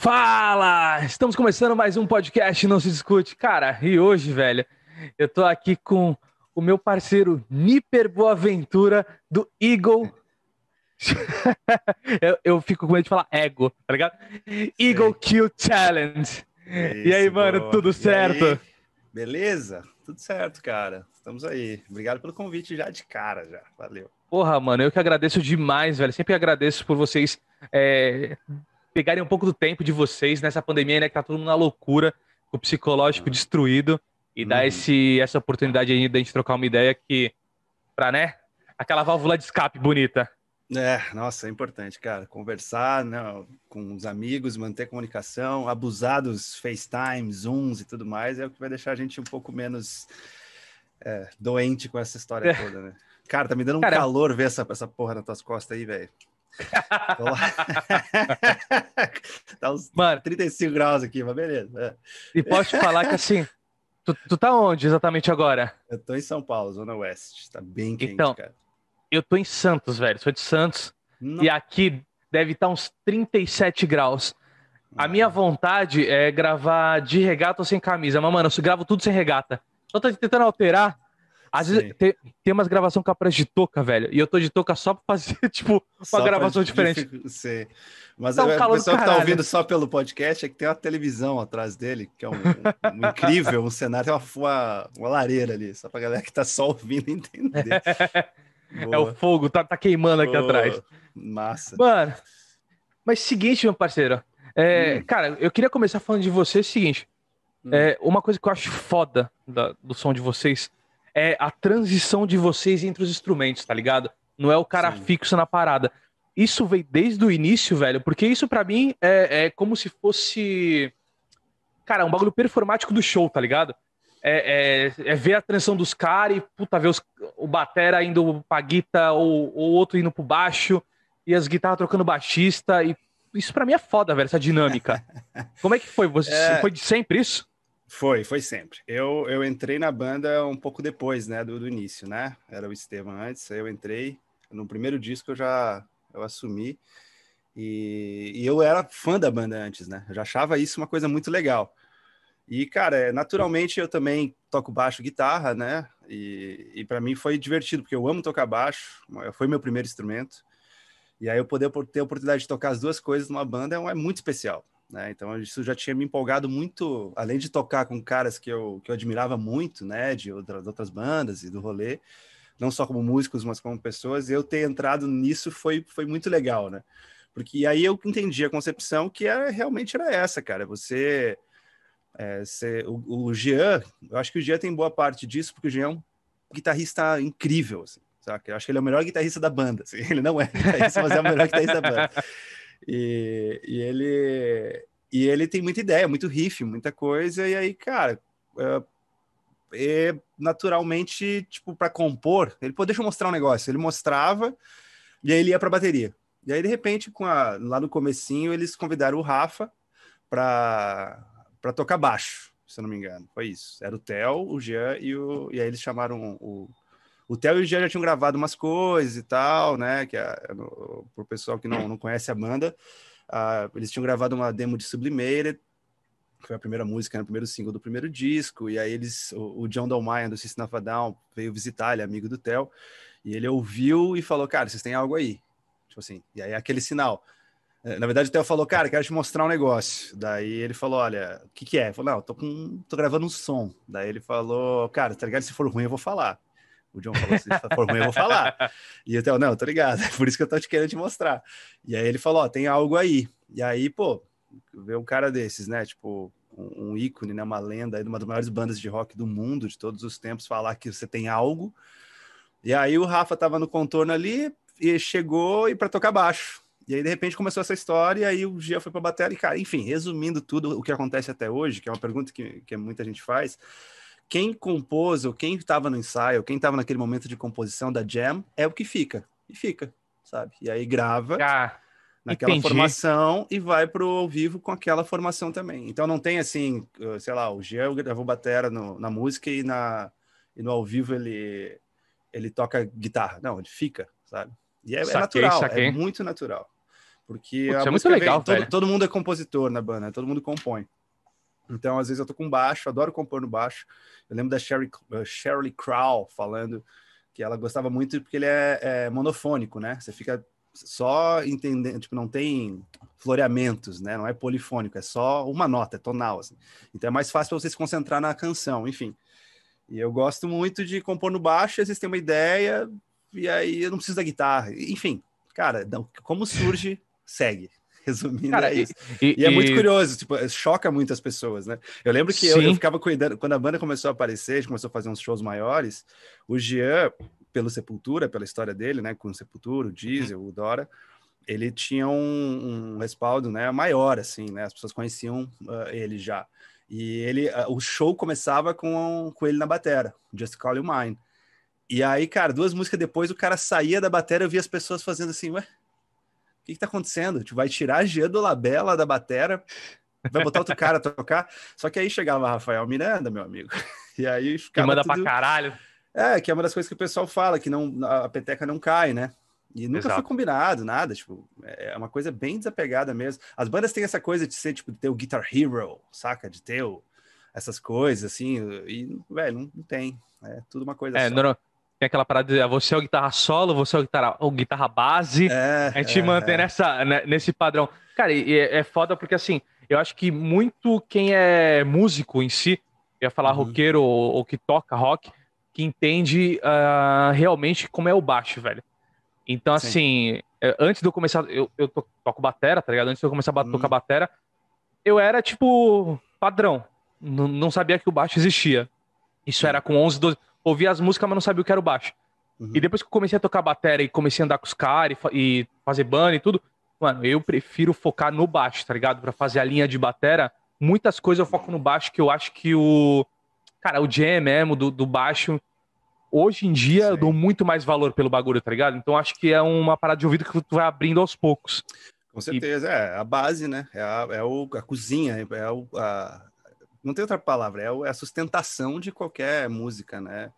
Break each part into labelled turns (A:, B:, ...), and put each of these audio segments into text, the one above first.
A: Fala! Estamos começando mais um podcast Não Se Discute. Cara, e hoje, velho, eu tô aqui com o meu parceiro Niper Boaventura do Eagle. eu, eu, fico com medo de falar ego, tá ligado? Eagle Kill Challenge. Isso, e aí, mano, boa. tudo certo?
B: Beleza? Tudo certo, cara. Estamos aí. Obrigado pelo convite já de cara, já. Valeu.
A: Porra, mano, eu que agradeço demais, velho. Sempre agradeço por vocês é, pegarem um pouco do tempo de vocês nessa pandemia, né? Que tá todo mundo na loucura, o psicológico destruído. E uhum. dar esse, essa oportunidade aí da gente trocar uma ideia que, pra, né? Aquela válvula de escape bonita.
B: É, nossa, é importante, cara. Conversar né, com os amigos, manter comunicação, abusar dos FaceTime, Zooms e tudo mais é o que vai deixar a gente um pouco menos é, doente com essa história é. toda, né? Cara, tá me dando um Caramba. calor ver essa, essa porra nas tuas costas aí, velho. tá uns Mano, 35 graus aqui, mas beleza. É.
A: E posso te falar que assim, tu, tu tá onde exatamente agora?
B: Eu tô em São Paulo, Zona Oeste. Tá bem quente,
A: então,
B: cara.
A: Eu tô em Santos, velho. Sou de Santos. Não. E aqui deve estar tá uns 37 graus. A minha ah. vontade é gravar de regata ou sem camisa. Mas, mano, eu gravo tudo sem regata. Só tô tentando alterar às vezes tem, tem umas gravações com a pressa de touca, velho. E eu tô de touca só pra fazer, tipo, uma só gravação diferente.
B: Sim. Mas tá um o pessoal que tá ouvindo só pelo podcast é que tem uma televisão atrás dele, que é um, um, um incrível, um cenário, tem uma, uma, uma, lareira ali, só pra galera que tá só ouvindo entender.
A: é o fogo, tá, tá queimando aqui Boa. atrás.
B: Massa.
A: Mano, mas seguinte, meu parceiro. É, hum. Cara, eu queria começar falando de vocês o seguinte. Hum. É, uma coisa que eu acho foda da, do som de vocês é a transição de vocês entre os instrumentos, tá ligado? Não é o cara Sim. fixo na parada. Isso veio desde o início, velho, porque isso para mim é, é, como se fosse. Cara, um bagulho performático do show, tá ligado? É, é, é ver a transição dos caras e, puta, ver os, o batera indo pra guita ou o outro indo pro baixo e as guitarras trocando baixista. E isso para mim é foda, velho, essa dinâmica. Como é que foi? Você, é... Foi de sempre isso?
B: Foi, foi sempre. Eu, eu entrei na banda um pouco depois, né, do, do início, né? Era o Estevam antes, aí eu entrei. No primeiro disco eu já eu assumi. E, e, eu era fã da banda antes, né? Eu já achava isso uma coisa muito legal. E, cara, é, naturalmente eu também toco baixo guitarra, né? E, e para mim foi divertido, porque eu amo tocar baixo, foi meu primeiro instrumento. E aí eu poder ter a oportunidade de tocar as duas coisas numa banda é, é muito especial. Né? Então isso já tinha me empolgado muito, além de tocar com caras que eu, que eu admirava muito, né, de outras, outras bandas e do rolê, não só como músicos, mas como pessoas, eu ter entrado nisso foi, foi muito legal, né? Porque aí eu entendi a concepção que era, realmente era essa, cara, você... É, o, o Jean, eu acho que o Jean tem boa parte disso, porque o Jean é um guitarrista incrível, assim, saca? Eu acho que ele é o melhor guitarrista da banda, assim. ele não é guitarrista, mas é o melhor guitarrista da banda. E, e, ele, e ele tem muita ideia, muito riff, muita coisa, e aí, cara, é, é naturalmente, tipo, para compor, ele, pô, deixa eu mostrar um negócio. Ele mostrava, e aí ele ia pra bateria. E aí, de repente, com a, lá no comecinho, eles convidaram o Rafa para tocar baixo, se eu não me engano. Foi isso. Era o Theo, o Jean e o. E aí eles chamaram o, o Theo e o Jean já tinham gravado umas coisas e tal, né? Que é, no, pro pessoal que não, não conhece a banda, uh, eles tinham gravado uma demo de Sublimated, que foi a primeira música, né, o primeiro single do primeiro disco, e aí eles, o, o John Dalmaia do System of a Down veio visitar, ele é amigo do Theo, e ele ouviu e falou, cara, vocês têm algo aí. Tipo assim, e aí aquele sinal. É, na verdade, o Theo falou, cara, quero te mostrar um negócio. Daí ele falou, olha, o que que é? Falou, não, tô, com, tô gravando um som. Daí ele falou, cara, tá ligado? Se for ruim, eu vou falar. O John falou: se for ruim, eu vou falar. E eu tenho, não, tô ligado, é por isso que eu tô te querendo te mostrar. E aí ele falou: ó, tem algo aí. E aí, pô, ver um cara desses, né? Tipo, um, um ícone, né? Uma lenda, uma das maiores bandas de rock do mundo de todos os tempos, falar que você tem algo. E aí o Rafa tava no contorno ali e chegou e para tocar baixo. E aí, de repente, começou essa história, e aí o Gia foi para bater e, cara, enfim, resumindo tudo o que acontece até hoje, que é uma pergunta que, que muita gente faz, quem compôs, ou quem estava no ensaio, quem estava naquele momento de composição da jam, é o que fica. E fica, sabe? E aí grava ah, naquela entendi. formação e vai pro ao vivo com aquela formação também. Então não tem assim, uh, sei lá, o Jean gravou batera no, na música e, na, e no ao vivo ele, ele toca guitarra. Não, ele fica, sabe? E é, é saquei, é natural, saquei. é muito natural. Porque Putz, é muito legal, vem, todo, todo, mundo é compositor na banda, né? todo mundo compõe. Então, às vezes eu tô com baixo, adoro compor no baixo. Eu lembro da Sherry, uh, Shirley Crow falando que ela gostava muito porque ele é, é monofônico, né? Você fica só entendendo, tipo, não tem floreamentos, né? Não é polifônico, é só uma nota, é tonal, assim. Então é mais fácil para você se concentrar na canção, enfim. E eu gosto muito de compor no baixo, às vezes tem uma ideia, e aí eu não preciso da guitarra. Enfim, cara, como surge, segue. Resumindo, cara, é isso. E, e, e é muito curioso, tipo, choca muitas pessoas, né? Eu lembro que eu, eu, ficava cuidando, quando a banda começou a aparecer, a gente começou a fazer uns shows maiores, o Jean, pelo Sepultura, pela história dele, né, com o Sepultura, o Diesel, o Dora, ele tinha um, um, respaldo, né, maior, assim, né, as pessoas conheciam uh, ele já. E ele, uh, o show começava com, com ele na batera, Just Call You Mine. E aí, cara, duas músicas depois, o cara saía da batera, eu via as pessoas fazendo assim, ué, que que tá acontecendo? Tu vai tirar a G do Labela da batera, vai botar outro cara a tocar? Só que aí chegava Rafael Miranda, meu amigo, e aí ficava
A: Que manda
B: tudo...
A: pra caralho.
B: É, que é uma das coisas que o pessoal fala, que não, a peteca não cai, né? E nunca Exato. foi combinado, nada, tipo, é uma coisa bem desapegada mesmo. As bandas têm essa coisa de ser, tipo, de ter o Guitar Hero, saca? De ter o, essas coisas, assim, e, velho, não, não tem. É tudo uma coisa
A: é,
B: só.
A: Não, tem aquela parada de ah, você é o guitarra solo, você é o guitarra, o guitarra base. É, a gente é, mantém é. Nessa, né, nesse padrão. Cara, e é, é foda porque, assim, eu acho que muito quem é músico em si, eu ia falar uhum. roqueiro ou, ou que toca rock, que entende uh, realmente como é o baixo, velho. Então, Sim. assim, é, antes de eu começar, eu, eu toco batera, tá ligado? Antes de eu começar a hum. tocar batera, eu era, tipo, padrão. N não sabia que o baixo existia. Isso era com 11, 12. Ouvia as músicas, mas não sabia o que era o baixo. Uhum. E depois que eu comecei a tocar batera e comecei a andar com os caras e, e, fazer banda e tudo, mano, eu prefiro focar no baixo, tá ligado? Pra fazer a linha de batera. Muitas coisas eu foco no baixo que eu acho que o. Cara, o jam mesmo do, do baixo hoje em dia Sim. eu dou muito mais valor pelo bagulho, tá ligado? Então acho que é uma parada de ouvido que tu vai abrindo aos poucos.
B: Com certeza, e... é a base, né? É a, é o, a cozinha, é o, a... não tem outra palavra, é, é a sustentação de qualquer música, né?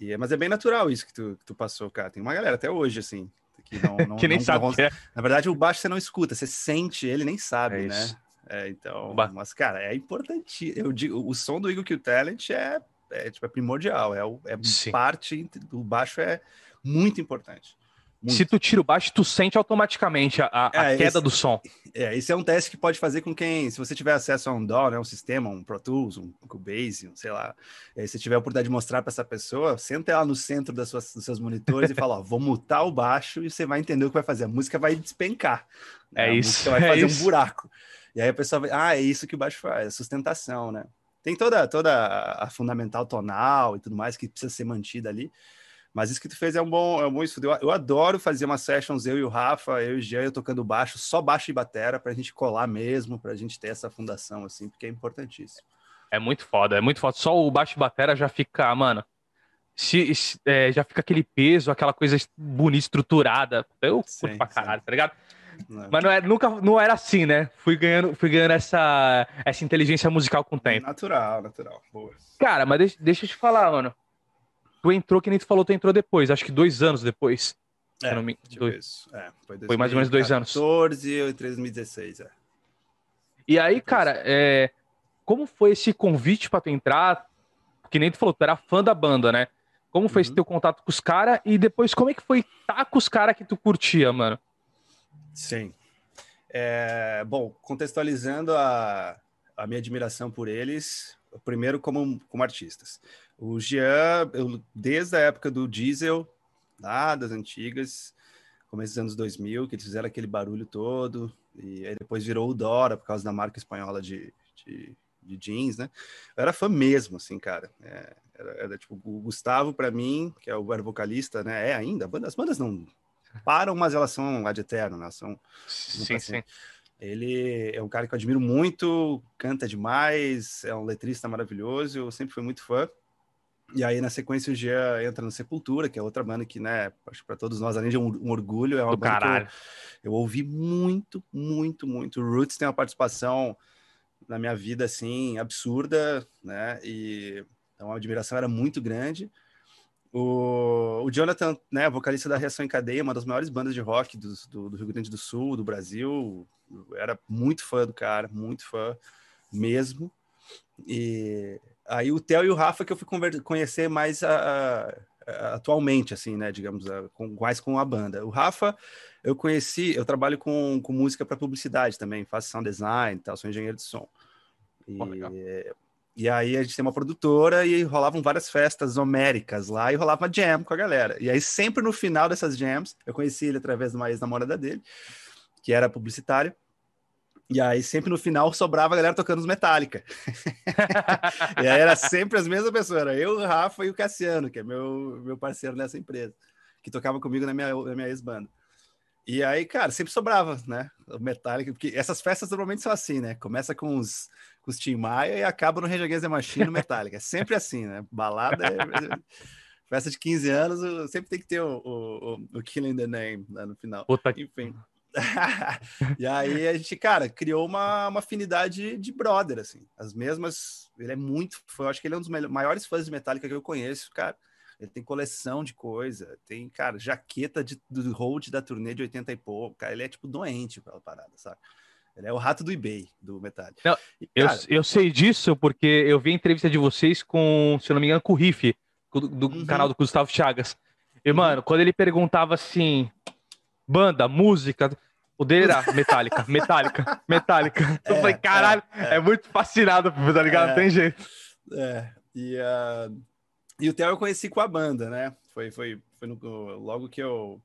B: E, é, mas é bem natural isso que tu, que tu passou, cara. Tem uma galera até hoje, assim, que não, não
A: que nem
B: não,
A: sabe.
B: Não,
A: é.
B: Na verdade, o baixo você não escuta, você sente ele, nem sabe, é né? É, então, mas cara, é importante. Eu digo, o som do Eagle Kill Talent é é, tipo, é primordial, é, é parte do baixo é muito importante. Muito.
A: Se tu tira o baixo, tu sente automaticamente a, a, é, queda esse, do som.
B: É, esse é um teste que pode fazer com quem, se você tiver acesso a um DAW, né, um sistema, um Pro Tools, um Cubase, um, sei lá, aí você tiver a oportunidade de mostrar para essa pessoa, senta ela no centro das suas, dos seus monitores e fala, ó, vou mutar o baixo e você vai entender o que vai fazer. A música vai despencar.
A: Né? É
B: a
A: isso.
B: música vai
A: é
B: fazer
A: isso.
B: um buraco. E aí a pessoa vai, ah, é isso que o baixo faz, é sustentação, né? Tem toda, toda a fundamental tonal e tudo mais que precisa ser mantida ali. Mas isso que tu fez é um bom, é um bom estudo. Eu, eu adoro fazer umas sessions, eu e o Rafa, eu e o Jean, eu tocando baixo, só baixo e batera, para a gente colar mesmo, para a gente ter essa fundação, assim, porque é importantíssimo.
A: É muito foda, é muito foda. Só o baixo e batera já fica, mano. Se, se é, já fica aquele peso, aquela coisa bonita, estruturada. Eu curto sim, pra caralho, sim. tá ligado? Não. Mas não era, nunca não era assim, né? Fui ganhando, fui ganhando essa, essa inteligência musical com o tempo.
B: Natural, natural. Boa.
A: Cara, mas deixa, deixa eu te falar, mano. Tu entrou, que nem tu falou, tu entrou depois, acho que dois anos depois.
B: É, me... dois...
A: é foi, 2014, foi, mais ou menos dois anos.
B: 2014 e 2016, é.
A: E aí, cara, é... como foi esse convite para tu entrar? Que nem tu falou, tu era fã da banda, né? Como foi uhum. esse teu contato com os caras? E depois, como é que foi estar tá com os caras que tu curtia, mano?
B: Sim. É, bom, contextualizando a, a minha admiração por eles, primeiro como, como artistas. O Jean, eu, desde a época do Diesel, lá das antigas, começo dos anos 2000, que eles fizeram aquele barulho todo, e aí depois virou o Dora, por causa da marca espanhola de, de, de jeans, né? Eu era fã mesmo, assim, cara. É, era, era, tipo, o Gustavo, para mim, que é o vocalista, né? É ainda, as bandas não param, mas elas são ad eterno, né? São,
A: sim, assim.
B: Ele é um cara que eu admiro muito, canta demais, é um letrista maravilhoso, eu sempre fui muito fã. E aí, na sequência, o Gia entra no Sepultura, que é outra banda que, né, acho que para todos nós, além de um, um orgulho, é uma
A: Do banda caralho.
B: que eu, eu, ouvi muito, muito, muito. O Roots tem uma participação na minha vida, assim, absurda, né? E então a admiração era muito grande. O, o Jonathan, né, vocalista da Reação em Cadeia, uma das maiores bandas de rock do, do, do Rio Grande do Sul, do Brasil, era muito fã do cara, muito fã mesmo. E aí o Theo e o Rafa que eu fui conhecer mais a, a, atualmente, assim, né, digamos, a, com, mais com a banda. O Rafa eu conheci, eu trabalho com, com música para publicidade também, faço sound design, tal, sou engenheiro de som. E, oh, e aí a gente tem uma produtora e rolavam várias festas homéricas lá e rolava jam com a galera. E aí sempre no final dessas jams, eu conheci ele através de uma ex-namorada dele, que era publicitário. E aí sempre no final sobrava a galera tocando os Metallica. e aí era sempre as mesmas pessoas, era eu, o Rafa e o Cassiano, que é meu, meu parceiro nessa empresa, que tocava comigo na minha, na minha ex-banda. E aí, cara, sempre sobrava, né? O Metallica, porque essas festas normalmente são assim, né? Começa com os, com os Tim Maia e acaba no Rage Against the Machine no Metallica. É sempre assim, né? Balada é... Festa de 15 anos, sempre tem que ter o, o, o Killing the Name né, no final. Puta Enfim. e aí a gente, cara, criou uma, uma afinidade de brother, assim. As mesmas. Ele é muito fã, acho que ele é um dos maiores fãs de Metallica que eu conheço, cara. Ele tem coleção de coisa, tem, cara, jaqueta de, do hold da turnê de 80 e pouco. Cara, ele é tipo doente pela parada, sabe? Ele é o rato do eBay do Metallica. Não,
A: e, cara... eu, eu sei disso porque eu vi a entrevista de vocês com, se eu não me engano, com o Riff, do, do uhum. canal do Gustavo Chagas. E, uhum. mano, quando ele perguntava assim, banda, música. O dele era Metallica, Metallica, Metallica. É, eu falei, caralho, é, é. é, muito fascinado, tá ligado? É, Tem jeito.
B: É, e, uh, e o Theo eu conheci com a banda, né? Foi, foi, foi no, logo que eu.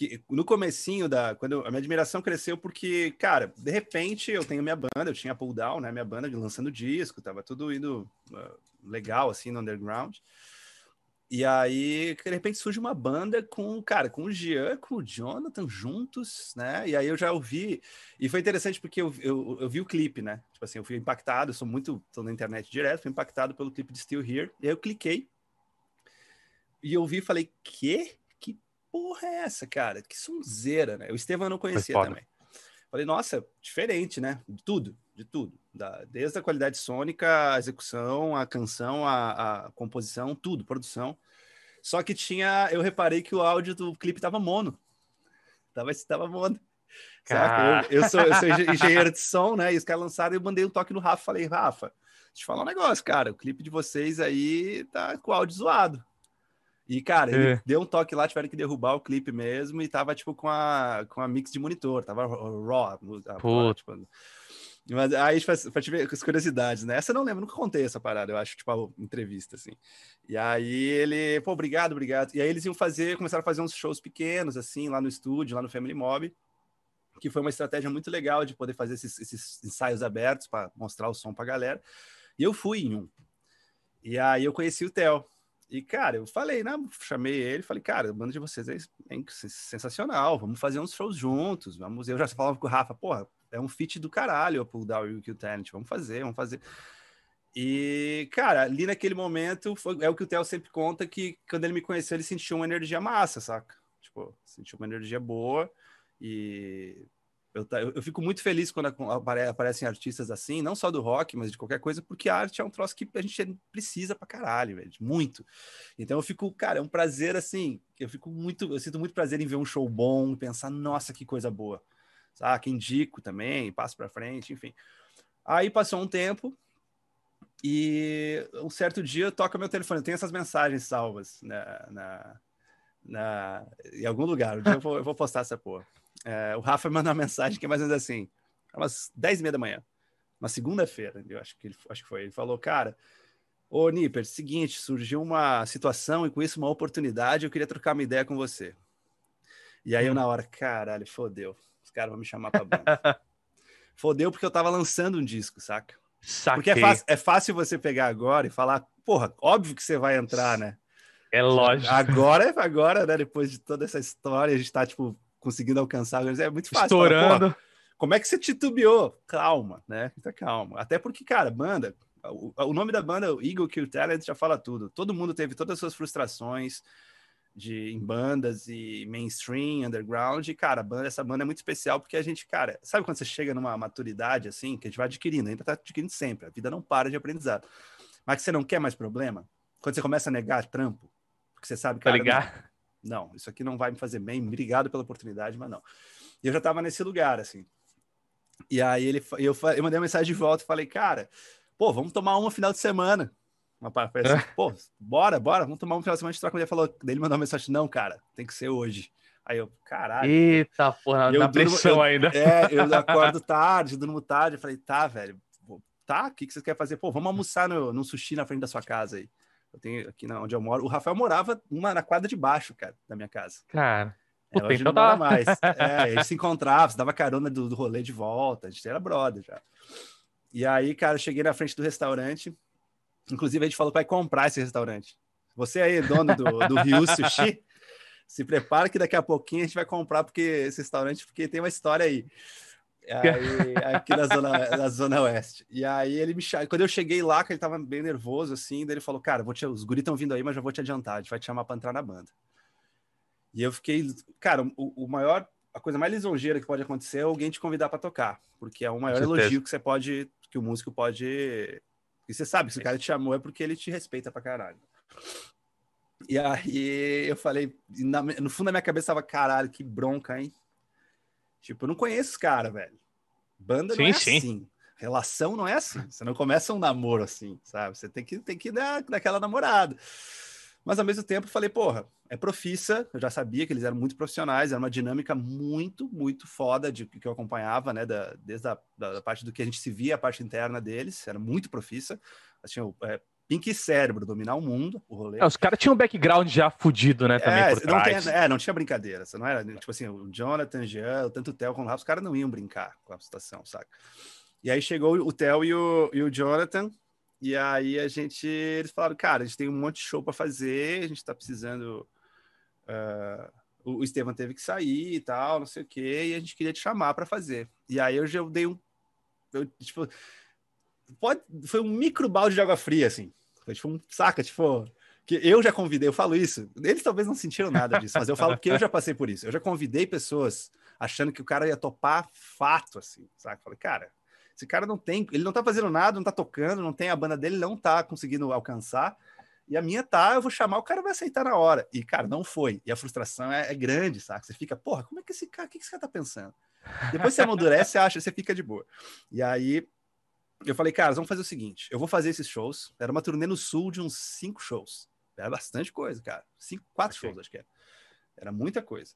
B: Que, no comecinho da. Quando a minha admiração cresceu porque, cara, de repente eu tenho minha banda, eu tinha pull down, né? Minha banda lançando disco, tava tudo indo uh, legal, assim, no underground. E aí, de repente, surge uma banda com, cara, com o Jean, com o Jonathan juntos, né? E aí eu já ouvi. E foi interessante porque eu, eu, eu vi o clipe, né? Tipo assim, eu fui impactado, sou muito. tô na internet direto, fui impactado pelo clipe de Still Here. E aí eu cliquei. E eu vi e falei, que? Porra é essa, cara? Que sonzeira, né? O Estevam não conhecia também. Falei, nossa, diferente, né? De tudo, de tudo. Da, desde a qualidade sônica, a execução, a canção, a, a composição, tudo, produção. Só que tinha, eu reparei que o áudio do clipe tava mono. Tava, tava mono. Eu, eu, sou, eu sou engenheiro de som, né? E os caras lançaram, eu mandei um toque no Rafa, falei, Rafa, deixa eu te falar um negócio, cara. O clipe de vocês aí tá com o áudio zoado. E, cara, ele é. deu um toque lá, tiveram que derrubar o clipe mesmo, e tava, tipo, com a, com a mix de monitor, tava raw. A, tipo, mas aí, pra te ver as curiosidades, né? Essa eu não lembro, nunca contei essa parada, eu acho, tipo, entrevista, assim. E aí ele, pô, obrigado, obrigado. E aí eles iam fazer, começaram a fazer uns shows pequenos, assim, lá no estúdio, lá no Family Mob, que foi uma estratégia muito legal de poder fazer esses, esses ensaios abertos para mostrar o som pra galera. E eu fui em um. E aí eu conheci o Theo. E, cara, eu falei, né? Chamei ele, falei, cara, a banda de vocês é, sensacional, vamos fazer uns shows juntos, vamos. Eu já falava com o Rafa, porra, é um feat do caralho o Pull Down e o Kill Talent, vamos fazer, vamos fazer. E, cara, ali naquele momento, foi, é o que o Theo sempre conta, que quando ele me conheceu, ele sentiu uma energia massa, saca? Tipo, sentiu uma energia boa e eu, eu, fico muito feliz quando aparecem artistas assim, não só do rock, mas de qualquer coisa, porque a arte é um troço que a gente precisa pra caralho, velho, muito. Então eu fico, cara, é um prazer assim, eu fico muito, eu sinto muito prazer em ver um show bom, pensar, nossa, que coisa boa. Saca? Indico também, passo pra frente, enfim. Aí passou um tempo e um certo dia toca meu telefone, eu tenho essas mensagens salvas na, na, na em algum lugar, eu vou, eu vou postar essa porra. É, o Rafa mandou uma mensagem que é mais ou menos assim, umas 10 e meia da manhã, uma segunda-feira, eu acho que, ele, acho que foi. Ele falou, cara, ô Nipper, seguinte, surgiu uma situação e com isso uma oportunidade, eu queria trocar uma ideia com você. E aí eu na hora, caralho, fodeu, os caras vão me chamar pra banda. fodeu porque eu tava lançando um disco, saca? Saquei. Porque é fácil, é fácil você pegar agora e falar, porra, óbvio que você vai entrar, né?
A: É lógico.
B: Agora, agora, né? Depois de toda essa história, a gente tá, tipo, conseguindo alcançar. É muito fácil.
A: Estourando.
B: Como é que você titubeou? Calma, né? Fica calma. Até porque, cara, banda, o, o nome da banda, Eagle Kill Talent, já fala tudo. Todo mundo teve todas as suas frustrações de, em bandas e mainstream, underground. E, cara, banda, essa banda é muito especial porque a gente, cara, sabe quando você chega numa maturidade assim, que a gente vai adquirindo, ainda tá adquirindo sempre, a vida não para de aprendizado. Mas que você não quer mais problema? Quando você começa a negar trampo, Porque você sabe,
A: Tá
B: cara,
A: ligado?
B: Não, isso aqui não vai me fazer bem, obrigado pela oportunidade, mas não. E eu já tava nesse lugar, assim. E aí ele, eu, eu mandei uma mensagem de volta e falei, cara, pô, vamos tomar uma final de semana. Uma parte assim, pô, bora, bora, vamos tomar um final de semana de troca. Ele falou, daí ele mandou uma mensagem, não, cara, tem que ser hoje. Aí eu, caralho.
A: Eita, porra,
B: eu
A: na
B: durmo-
A: pressão
B: eu-
A: ainda.
B: É, eu acordo tarde, durmo tarde. Eu falei, tá, velho, tá, o que, que você quer fazer? Pô, vamos almoçar no, num sushi na frente da sua casa aí. Eu tenho aqui na, onde eu moro. O Rafael morava uma na quadra de baixo, cara, da minha casa.
A: Cara,
B: É, hoje
A: então
B: não mora
A: tá-
B: mais. É, se encontrava, se dava carona do, do rolê de volta, a gente era brother já. E aí, cara, eu cheguei na frente do restaurante. Inclusive, a gente falou para comprar esse restaurante. Você aí, dono do, do Rio Sushi, se prepara que daqui a pouquinho a gente vai comprar porque esse restaurante, porque tem uma história aí. Aí, aqui na zona, na zona oeste. E aí ele me. Quando eu cheguei lá, que ele tava bem nervoso, assim, daí ele falou: Cara, vou te... os guris estão vindo aí, mas já vou te adiantar, a gente vai te chamar para entrar na banda. E eu fiquei, cara, o, o maior, a coisa mais lisonjeira que pode acontecer é alguém te convidar para tocar, porque é o maior elogio que você pode, que o músico pode. E você sabe, se o cara te chamou é porque ele te respeita pra caralho. E aí eu falei, na- no fundo da minha cabeça tava, caralho, que bronca, hein? Tipo, eu não conheço esse cara, velho. Banda não
A: Sim,
B: é
A: sim.
B: assim. Relação não é assim. Você não começa um namoro assim, sabe? Você tem que, tem que dar daquela namorada. Mas ao mesmo tempo eu falei, porra, é profissa. Eu já sabia que eles eram muito profissionais, era uma dinâmica muito, muito foda de que eu acompanhava, né? Da, desde a da, da parte do que a gente se via, a parte interna deles, era muito profissa. Eles tinham é, pink cérebro, dominar o mundo, o rolê.
A: É, os caras tinham um background já fudido, né? Também
B: É,
A: por
B: não
A: trás.
B: tem- é, não tinha brincadeira. Não era, tipo assim, o Jonathan, Jean, tanto o Theo como o Rafa, os caras não iam brincar com a situação, saca? E aí chegou o Theo e o, e o Jonathan, e aí a gente, eles falaram, cara, a gente tem um monte de show para fazer, a gente tá precisando. o o Estevam teve que sair e tal, não sei o quê, e a gente queria te chamar para fazer. E aí eu já dei um. eu, tipo, pode, foi um micro balde de água fria, assim. Foi tipo um saca, tipo. Que eu já convidei, eu falo isso. Eles talvez não sentiram nada disso, mas eu falo porque eu já passei por isso. Eu já convidei pessoas achando que o cara ia topar fato, assim, sabe? Falei, cara, esse cara não tem, ele não tá fazendo nada, não tá tocando, não tem a banda dele, não tá conseguindo alcançar. E a minha tá, eu vou chamar, o cara vai aceitar na hora. E, cara, não foi. E a frustração é, é grande, sabe? Você fica, porra, como é que esse cara, o que esse cara tá pensando? Depois você amadurece, você acha, você fica de boa. E aí, eu falei, cara, vamos fazer o seguinte: eu vou fazer esses shows. Era uma turnê no sul de uns cinco shows. Era bastante coisa, cara. Cinco, quatro
A: Ok.
B: shows, acho que era. Era muita coisa.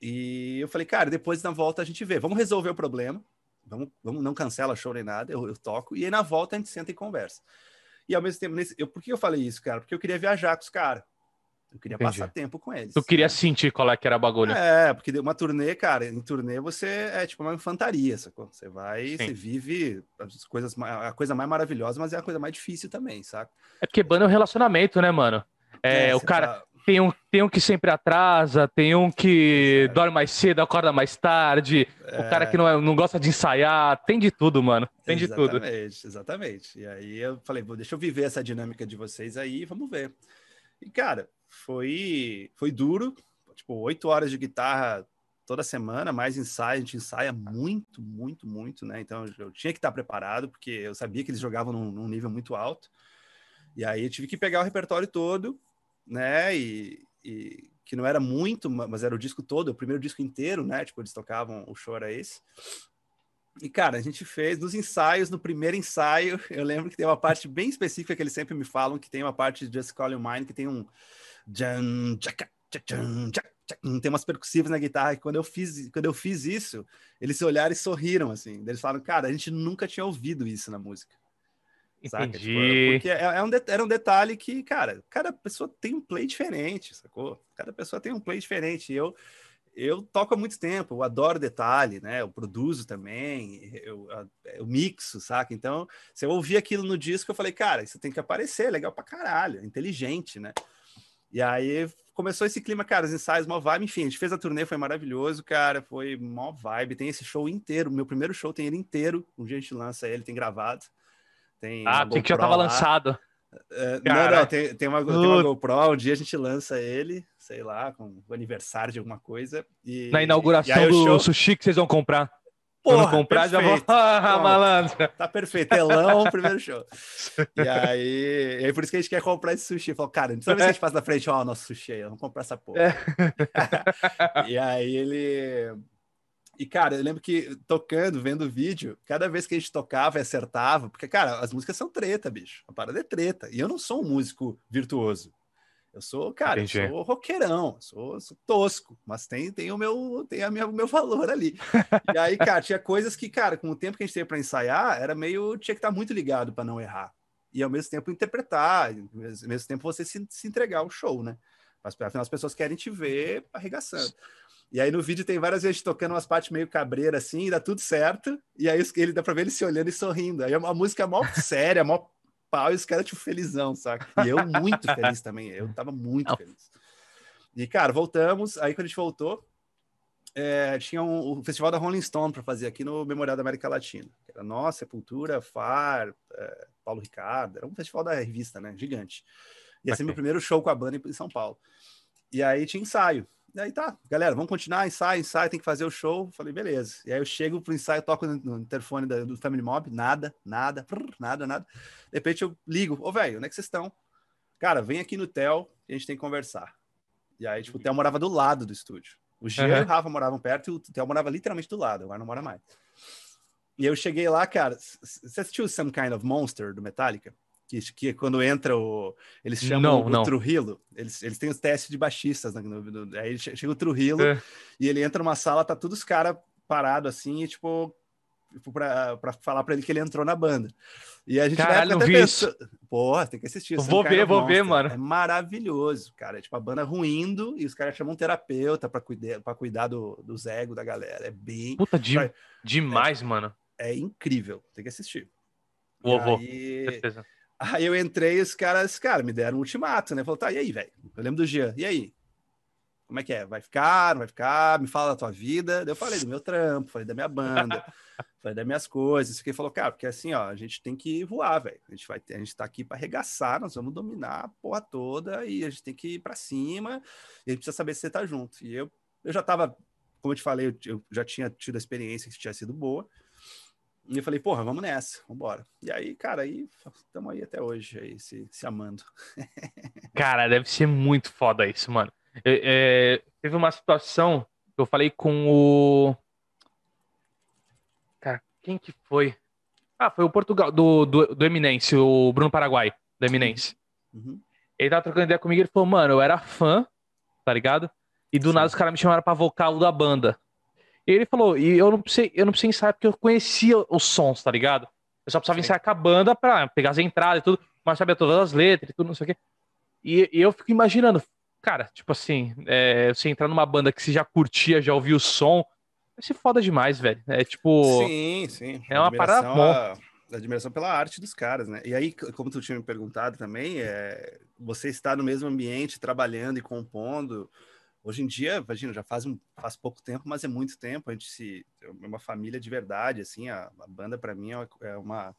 B: E eu falei, cara, depois na volta a gente vê. Vamos resolver o problema. Vamos, vamos não cancela show nem nada. Eu, eu toco. E aí na volta a gente senta e conversa. E ao mesmo tempo, nesse, eu, por que eu falei isso, cara? Porque eu queria viajar com os caras. Eu queria
A: Entendi.
B: passar tempo com eles.
A: Tu queria
B: né?
A: sentir qual é que era o bagulho.
B: É, porque uma turnê, cara, em turnê você é tipo uma infantaria, sacou? Você vai,
A: Sim.
B: você vive as coisas, a coisa mais maravilhosa, mas é a coisa mais difícil também, saca?
A: É porque banda é um relacionamento, né, mano? É, o
B: você
A: cara
B: tá-
A: tem um, tem um que sempre atrasa, tem um que
B: Exato.
A: dorme mais cedo, acorda mais tarde, o cara que não, é- não gosta de ensaiar, tem de tudo, mano. Tem de tudo.
B: Exatamente, exatamente. E aí eu falei, "Vou- deixa eu viver essa dinâmica de vocês aí, vamos ver. E, cara, foi, foi duro, tipo, oito horas de guitarra toda semana, mais ensaio, a gente ensaia muito, muito, muito, né? Então eu tinha que estar preparado, porque eu sabia que eles jogavam num, num nível muito alto. E aí eu tive que pegar o repertório todo, né? E, e que não era muito, ma- mas era o disco todo, o primeiro disco inteiro, né? Tipo, eles tocavam o show era esse. E, cara, a gente fez nos ensaios, no primeiro ensaio, eu lembro que tem uma parte bem específica que eles sempre me falam, que tem uma parte de Just Call You Mine, que tem um... Tem umas percussivas na guitarra, que quando eu fiz, quando eu fiz isso, eles se olharam e sorriram, assim. Eles falaram, cara, a gente nunca tinha ouvido isso na música. Tipo,
A: Entendi.
B: porque é, é um era um detalhe que, cara, cada pessoa tem um play diferente, sacou? Cada pessoa tem um play diferente. E eu, eu toco há muito tempo, eu adoro detalhe, né? Eu produzo também, eu, eu mixo, saca? Então, se eu ouvir aquilo no disco, eu falei, cara, isso tem que aparecer, legal pra caralho, inteligente, né? E aí começou esse clima, cara, os ensaios, mó vibe, enfim, a gente fez a turnê, foi maravilhoso, cara, foi mó vibe, tem esse show inteiro, meu primeiro show tem ele inteiro, um dia a gente lança ele, tem gravado. Tem
A: Ah, achei que já tava
B: lá.
A: lançado.
B: É, não, não, tem, tem, uma, tem uma GoPro, um dia a gente lança ele, sei lá, com o aniversário de alguma coisa. E,
A: Na
B: e
A: inauguração
B: o
A: do
B: show-
A: sushi que vocês vão comprar. Porra, Quando comprar, perfeito. já vou. Ah, malandro.
B: Tá perfeito. Telão, primeiro show. E aí, e aí, por isso que a gente quer comprar esse sushi. Falou, cara, toda vez que a gente passa na frente, ó, nosso sushi aí, vamos comprar essa porra. É. e aí ele. E, cara, eu lembro que tocando, vendo o vídeo, cada vez que a gente tocava e acertava, porque, cara, as músicas são treta, bicho. A parada é treta. E eu não sou um músico virtuoso. Eu sou, cara, eu sou roqueirão, sou, sou, tosco, mas tem, tem o meu, tem a minha, o meu valor ali. e aí, cara, tinha coisas que, cara, com o tempo que a gente teve para ensaiar, era meio, tinha que estar muito ligado para não errar. E ao mesmo tempo interpretar, ao mesmo tempo você se, se entregar ao show, né? Mas afinal as pessoas querem te ver arregaçando. E aí no vídeo tem várias vezes tocando umas partes meio cabreira assim, e dá tudo certo. E aí ele dá pra ver ele se olhando e sorrindo. Aí a música é mó séria, mó pau e os caras, tipo, felizão, saca? E eu muito feliz também. Eu tava muito Não. feliz. E, cara, voltamos. Aí, quando a gente voltou, é, tinha um, o festival da Rolling Stone para fazer aqui no Memorial da América Latina. Era Nossa, Sepultura, FAR, é, Paulo Ricardo. Era um festival da revista, né? Gigante. Ia ser meu primeiro show com a banda em São Paulo. E aí tinha ensaio. E aí tá, galera, vamos continuar, ensaio, ensaio, tem que fazer o show. Falei, beleza. E aí eu chego pro ensaio, toco no, interfone da, do Family Mob, nada, nada, prrr, nada, nada. De repente eu ligo, ô velho, onde é que vocês estão? Cara, vem aqui no Tel a gente tem que conversar. E aí, tipo, o Theo morava do lado do estúdio. O Jean uhum. e o Rafa moravam perto e o Theo morava literalmente do lado, agora não mora mais. E eu cheguei lá, cara. Você assistiu Some Kind of Monster do Metallica? Que, que quando entra o. Eles chamam não, o não. Trujillo. Eles, eles têm os testes de baixistas. Né, aí chega o Trujillo é. e ele entra numa sala, tá todos os caras parados assim, e tipo, tipo pra, pra falar pra ele que ele entrou na banda. E a gente
A: Caralho, até pensou,
B: Porra, tem que assistir.
A: Vou ver, vou ver, mano.
B: É maravilhoso, cara. É tipo a banda ruindo e os caras chamam um terapeuta pra cuidar, pra cuidar do, dos egos da galera. É bem.
A: Puta, de, demais,
B: é,
A: mano.
B: É incrível. Tem que assistir.
A: Vou, aí... vou. Certeza.
B: Aí eu entrei e os caras, cara, me deram um ultimato, né? Falou, tá, e aí, velho? Eu lembro do Jean, e aí? Como é que é? Vai ficar, não vai ficar? Me fala da tua vida. Eu falei do meu trampo, falei da minha banda, falei das minhas coisas. Fiquei falou, cara, porque assim, ó, a gente tem que voar, velho. A gente vai a gente tá aqui para arregaçar, nós vamos dominar a porra toda e a gente tem que ir para cima e a gente precisa saber se você tá junto. E eu, eu já tava, como eu te falei, eu, eu já tinha tido a experiência que tinha sido boa. E eu falei, porra, vamos nessa, vamos embora. E aí, cara, aí estamos aí até hoje, aí, se, se amando.
A: cara, deve ser muito foda isso, mano. É, é, teve uma situação que eu falei com o. Cara, quem que foi? Ah, foi o Portugal, do, do, do Eminence, o Bruno Paraguai, do Eminence. Uhum. Ele tava trocando ideia comigo e ele falou, mano, eu era fã, tá ligado? E do Sim. nada os caras me chamaram pra vocal da banda. E ele falou, e eu não precisei, eu não precisei ensaiar porque eu conhecia os sons, tá ligado? Eu só precisava Sim. ensaiar com a banda pra pegar as entradas e tudo, mas sabia todas as letras e tudo, não sei o quê. E, e eu fico imaginando, cara, tipo assim, é, você entrar numa banda que você já curtia, já ouviu o som, vai ser foda demais, velho. É tipo.
B: Sim, sim.
A: É uma parada bom.
B: admiração pela arte dos caras, né? E aí, como tu tinha me perguntado também, é, você está no mesmo ambiente, trabalhando e compondo. Hoje em dia, imagina, já faz, um, faz pouco tempo, mas é muito tempo. A gente se é uma família de verdade, assim. A, a banda para mim é, é uma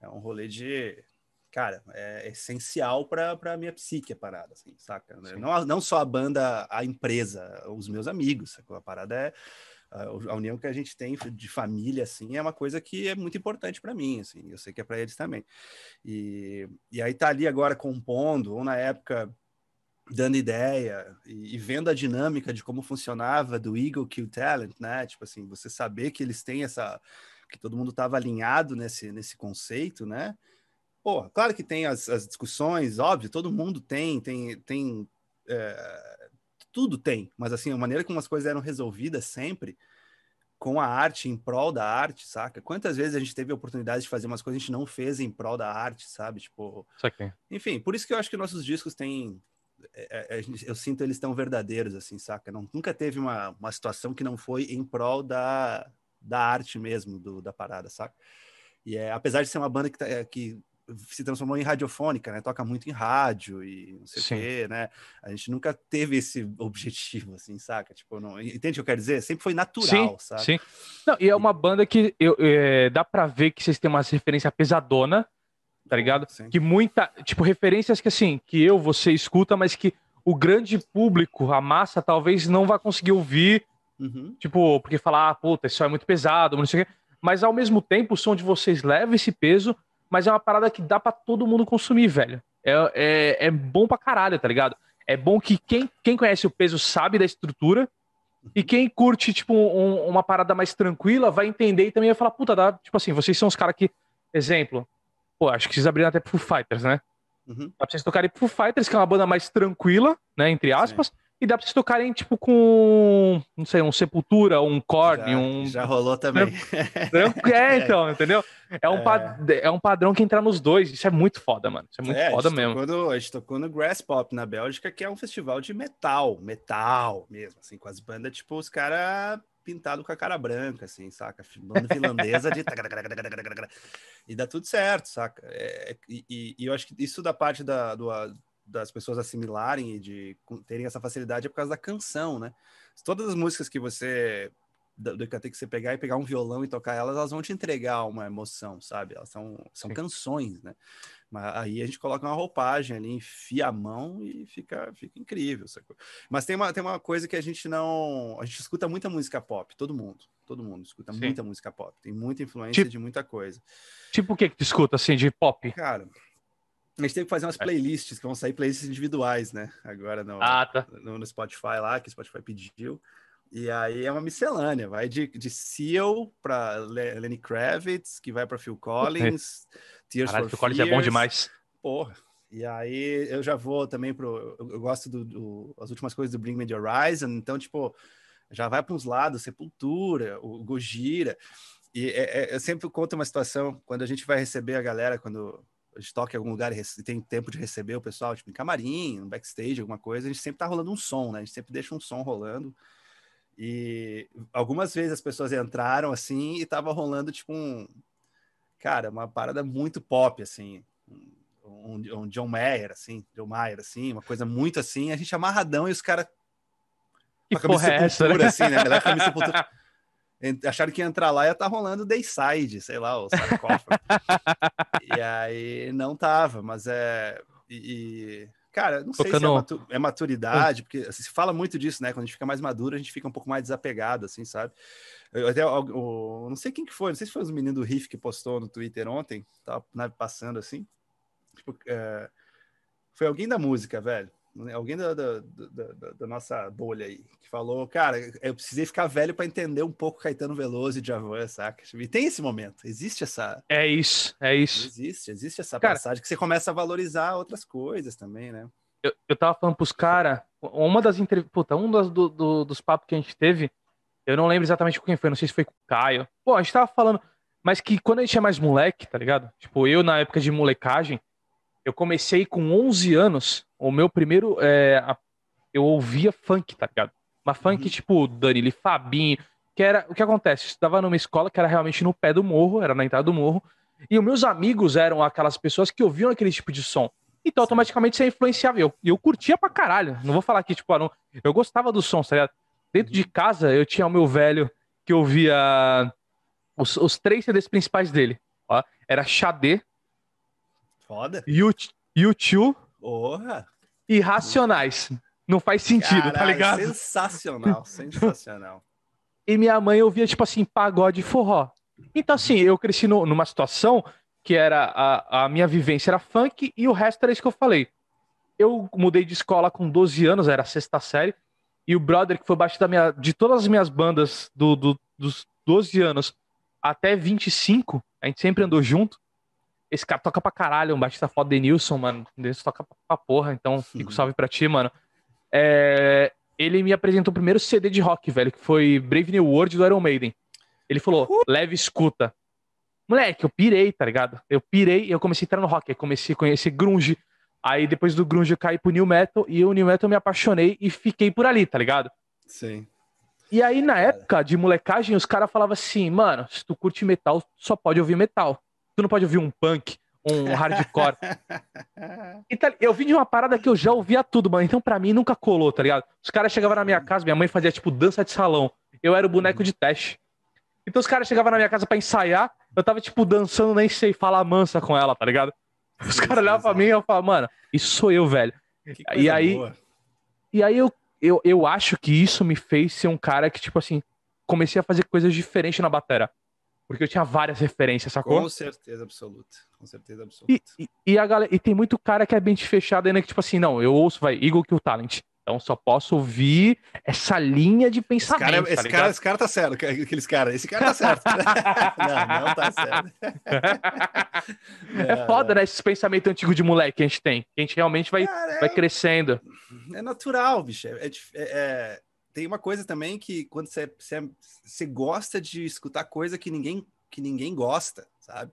B: é um rolê de cara, é essencial para a minha psique a parada, assim, saca? Não, não só a banda, a empresa, os meus amigos, sacou? A parada é a união que a gente tem de família, assim, é uma coisa que é muito importante para mim, assim, eu sei que é para eles também. E, e aí tá ali agora compondo, ou na época dando ideia e, e, vendo a dinâmica de como funcionava do Eagle Kill Talent, né? Tipo assim, você saber que eles têm essa que todo mundo estava alinhado nesse nesse conceito, né? Pô, claro que tem as, as discussões, óbvio, todo mundo tem, tem, tem é, tudo tem, mas assim, a maneira como as coisas eram resolvidas sempre com a arte, em prol da arte, saca? Quantas vezes a gente teve a oportunidade de fazer umas coisas que a gente não fez em prol da arte, sabe? Tipo, enfim, por isso que eu acho que nossos discos têm eu sinto eles tão verdadeiros, assim, saca? Não, nunca teve uma, uma situação que não foi em prol da, da arte mesmo, do, da parada, saca? E é, apesar de ser uma banda que, tá, é, que se transformou em radiofônica, né? Toca muito em rádio e não sei o quê, né? A gente nunca teve esse objetivo, assim, saca? Tipo, não... entende o que eu quero dizer? Sempre foi natural,
A: sim,
B: sabe?
A: Sim. Não, e é uma banda que eu, é, dá pra ver que vocês têm uma referência pesadona, tá ligado? Sim. Que muita, tipo, referências que assim, que eu, você escuta, mas que o grande público, a massa, talvez não vá conseguir ouvir Uhum. Tipo, porque falar, ah, puta, isso é muito pesado, não sei o quê. Mas ao mesmo tempo, o som de vocês leva esse peso, mas é uma parada que dá para todo mundo consumir, velho. É, é, é bom pra caralho, tá ligado? É bom que quem, quem conhece o peso sabe da estrutura, e uhum. quem curte, tipo, um, uma parada mais tranquila vai entender e também vai falar, puta, dá, tipo assim, vocês são os caras que, exemplo, pô, acho que vocês abriram até pro Fighters, né? Uhum. Dá pra vocês tocarem pro Fighters, que é uma banda mais tranquila, né, entre aspas, Sim. E dá pra vocês tocarem, tipo, com, não sei, um Sepultura, um Korn, um...
B: Já rolou também.
A: É, então, entendeu? É um, é. Pad... é um padrão que entra nos dois. Isso é muito foda, mano. Isso é muito é, foda mesmo.
B: No, a gente tocou no Grass Pop, na Bélgica, que é um festival de metal. Metal mesmo, assim, com as bandas, tipo, os caras pintado com a cara branca, assim, saca? Banda finlandesa de... e dá tudo certo, saca? É, e, e, eu acho que isso da parte da, do das pessoas assimilarem e de terem essa facilidade é por causa da canção, né? Todas as músicas que você do que que você pegar e pegar um violão e tocar elas, elas vão te entregar uma emoção, sabe? Elas são, são canções, né? Mas aí a gente coloca uma roupagem ali, enfia a mão e fica, fica incrível. Sacou? Mas tem uma, tem uma coisa que a gente não. A gente escuta muita música pop, todo mundo. Todo mundo escuta Sim. muita música pop. Tem muita influência tipo, de muita coisa.
A: Tipo o que que tu escuta, assim, de pop?
B: Cara, a gente tem que fazer umas é. playlists, que vão sair playlists individuais, né? Agora no,
A: ah, tá.
B: no, no, Spotify lá, que o Spotify pediu. E aí é uma miscelânea, vai de, de Seal para Lenny Kravitz, que vai para Phil Collins,
A: Tears Caralho, for Phil Collins é bom demais.
B: Porra. E aí eu já vou também pro. Eu, eu gosto do, do, as últimas coisas do Bring Me the Horizon, então, tipo, já vai para uns lados, Sepultura, o Gojira. E é, é, eu sempre conto uma situação, quando a gente vai receber a galera, quando a gente toca em algum lugar e tem tempo de receber o pessoal, tipo em camarim, no backstage, alguma coisa, a gente sempre tá rolando um som, né? A gente sempre deixa um som rolando. E algumas vezes as pessoas entraram assim e tava rolando tipo um cara, uma parada muito pop assim, um, um John Mayer assim, John Mayer assim, uma coisa muito assim, a gente amarradão e os caras
A: que porra é essa,
B: né? assim, né? acharam que ia entrar lá e ia estar tá rolando Dayside, sei lá, o sarcófago. e aí não tava, mas é. E, cara, não sei se é, matu é maturidade, porque assim, se fala muito disso, né? Quando a gente fica mais maduro, a gente fica um pouco mais desapegado, assim, sabe? Eu, até, eu, não sei quem que foi, não sei se foi os meninos do Riff que postou no Twitter ontem, tava né, passando assim. Tipo, é, foi alguém da música, velho alguém da, da, da, da, nossa bolha aí, que falou, cara, eu precisei ficar velho para entender um pouco Caetano Veloso e Djavan, saca? E tem esse momento, existe essa...
A: É isso, é isso.
B: Existe, existe essa cara, passagem que você começa a valorizar outras coisas também, né?
A: Eu, eu tava falando pros caras, uma das entrevistas, puta, um das, do, do, dos papos que a gente teve, eu não lembro exatamente com quem foi, não sei se foi com o Caio. Pô, a gente tava falando, mas que quando a gente é mais moleque, tá ligado? Tipo, eu na época de molecagem, eu comecei com 11 anos, o meu primeiro. É, a, eu ouvia funk, tá ligado? Uma funk uhum. tipo Danilo Fabinho, que era. O que acontece? Eu estudava numa escola que era realmente no pé do morro, era na entrada do morro, e os meus amigos eram aquelas pessoas que ouviam aquele tipo de som. Então, automaticamente você influenciava. E eu, eu curtia pra caralho. Não vou falar que, tipo, ah, não, eu gostava do som, tá ligado? Dentro de casa, eu tinha o meu velho que ouvia os, os três CDs principais dele. Ó, era Xadê,
B: Foda.
A: YouTube.
B: Porra.
A: E Racionais. Não faz sentido, tá Caralho, tá ligado?
B: Sensacional, sensacional.
A: e minha mãe ouvia, tipo assim, pagode forró. Então, assim, eu cresci no, numa situação que era a, a minha vivência era funk e o resto era isso que eu falei. Eu mudei de escola com 12 anos, era a sexta série, e o brother que foi baixo da minha, de todas as minhas bandas do, do, dos 12 anos até 25, a gente sempre andou junto. Esse cara toca pra caralho, um baixista foda de Nilson, mano. Esse toca pra porra, então fico uhum. salve pra ti, mano. É, ele me apresentou o primeiro CD de rock, velho, que foi Brave New World do Iron Maiden. Ele falou, uh! leve escuta. Moleque, eu pirei, tá ligado? Eu pirei e eu comecei a entrar no rock. Aí comecei a conhecer grunge. Aí depois do grunge eu caí pro new metal e o new metal eu me apaixonei e fiquei por ali, tá ligado?
B: Sim.
A: E aí na época de molecagem os caras falavam assim, mano, se tu curte metal, só pode ouvir metal. Tu não pode ouvir um punk, um hardcore. então, eu vim de uma parada que eu já ouvia tudo, mano. Então, pra mim, nunca colou, tá ligado? Os caras chegavam na minha casa, minha mãe fazia, tipo, dança de salão. Eu era o boneco de teste. Então, os caras chegavam na minha casa pra ensaiar, eu tava, tipo, dançando, nem sei, falar mansa com ela, tá ligado? Os caras olhavam pra mim e eu falava, mano, isso sou eu, velho. E aí. Boa. E aí eu, eu, eu acho que isso me fez ser um cara que, tipo assim, comecei a fazer coisas diferentes na bateria. Porque eu tinha várias referências, sacou?
B: Com certeza absoluta. Com certeza absoluta.
A: E, e, e a galera, e tem muito cara que é bem fechado ainda, que, tipo assim, não, eu ouço, vai, Eagle Kill Talent. Então só posso ouvir essa linha de pensamento.
B: Esse cara, é- esse
A: tá
B: cara, esse cara tá certo, aqueles caras. Esse cara tá certo. não, não tá certo.
A: é foda, né? Esse pensamento antigo de moleque que a gente tem. Que a gente realmente vai, cara, vai é... crescendo.
B: É natural, bicho. É, é, é, tem uma coisa também que quando você, você, você gosta de escutar coisa que ninguém, que ninguém gosta, sabe?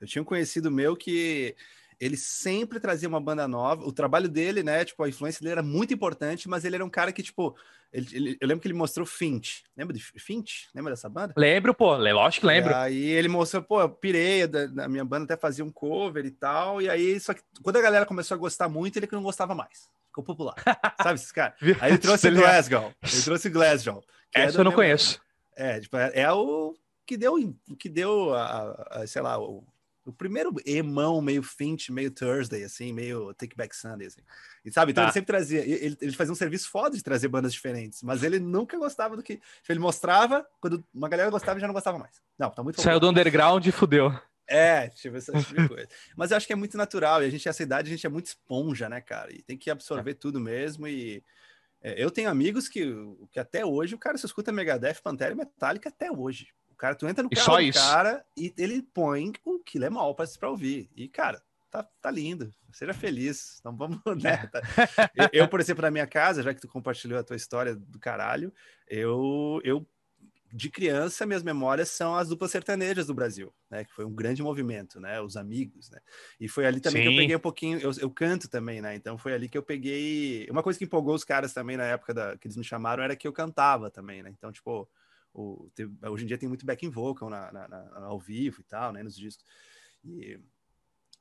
B: Eu tinha um conhecido meu que ele sempre trazia uma banda nova. O trabalho dele, né? Tipo, a influência dele era muito importante, mas ele era um cara que, tipo, ele, ele, eu lembro que ele mostrou Fint. Lembra de Fint? Lembra dessa banda?
A: Lembro, pô, lógico que lembro. E
B: aí ele mostrou, pô, eu pirei, da, da, minha banda até fazia um cover e tal. E aí, só que quando a galera começou a gostar muito, ele que não gostava mais. Ficou popular. Sabe esses caras? Aí ele trouxe Glasgow. Ele trouxe Glasgow.
A: Essa é eu não mesmo... conheço.
B: É, tipo, é, é, o que deu, o que deu a, a, sei lá, o o primeiro emão meio Finch, meio Thursday, assim, meio Take Back Sunday, assim. E sabe, então tá. ele sempre trazia, ele, ele fazia um serviço foda de trazer bandas diferentes, mas ele nunca gostava do que. Tipo, ele mostrava, quando uma galera gostava, e já não gostava mais. Não, tá muito
A: Saiu do underground e fudeu.
B: É, tipo, essa tipo de coisa. Mas eu acho que é muito natural, e a gente, essa idade, a gente é muito esponja, né, cara? E tem que absorver é. tudo mesmo, e. É, eu tenho amigos que, que até hoje o cara se escuta Megadeth, Pantera e Metallica até hoje cara, tu entra no carro do cara e ele põe o Kill Em All pra, ouvir. E, cara, tá, tá lindo. Seja feliz. Então vamos, né? Tá. Eu, eu, por exemplo, na minha casa, já que tu compartilhou a tua história do caralho, eu, eu de criança, minhas memórias são as duplas sertanejas do Brasil, né? Que foi um grande movimento, né? Os amigos, né? E foi ali também Sim. que eu peguei um pouquinho. Eu, eu, canto também, né? Então foi ali que eu peguei. Uma coisa que empolgou os caras também na época da, que eles me chamaram era que eu cantava também, né? Então, tipo, o, teve, hoje em dia tem muito backing vocal na, na, na, ao vivo e tal, né, nos discos. E,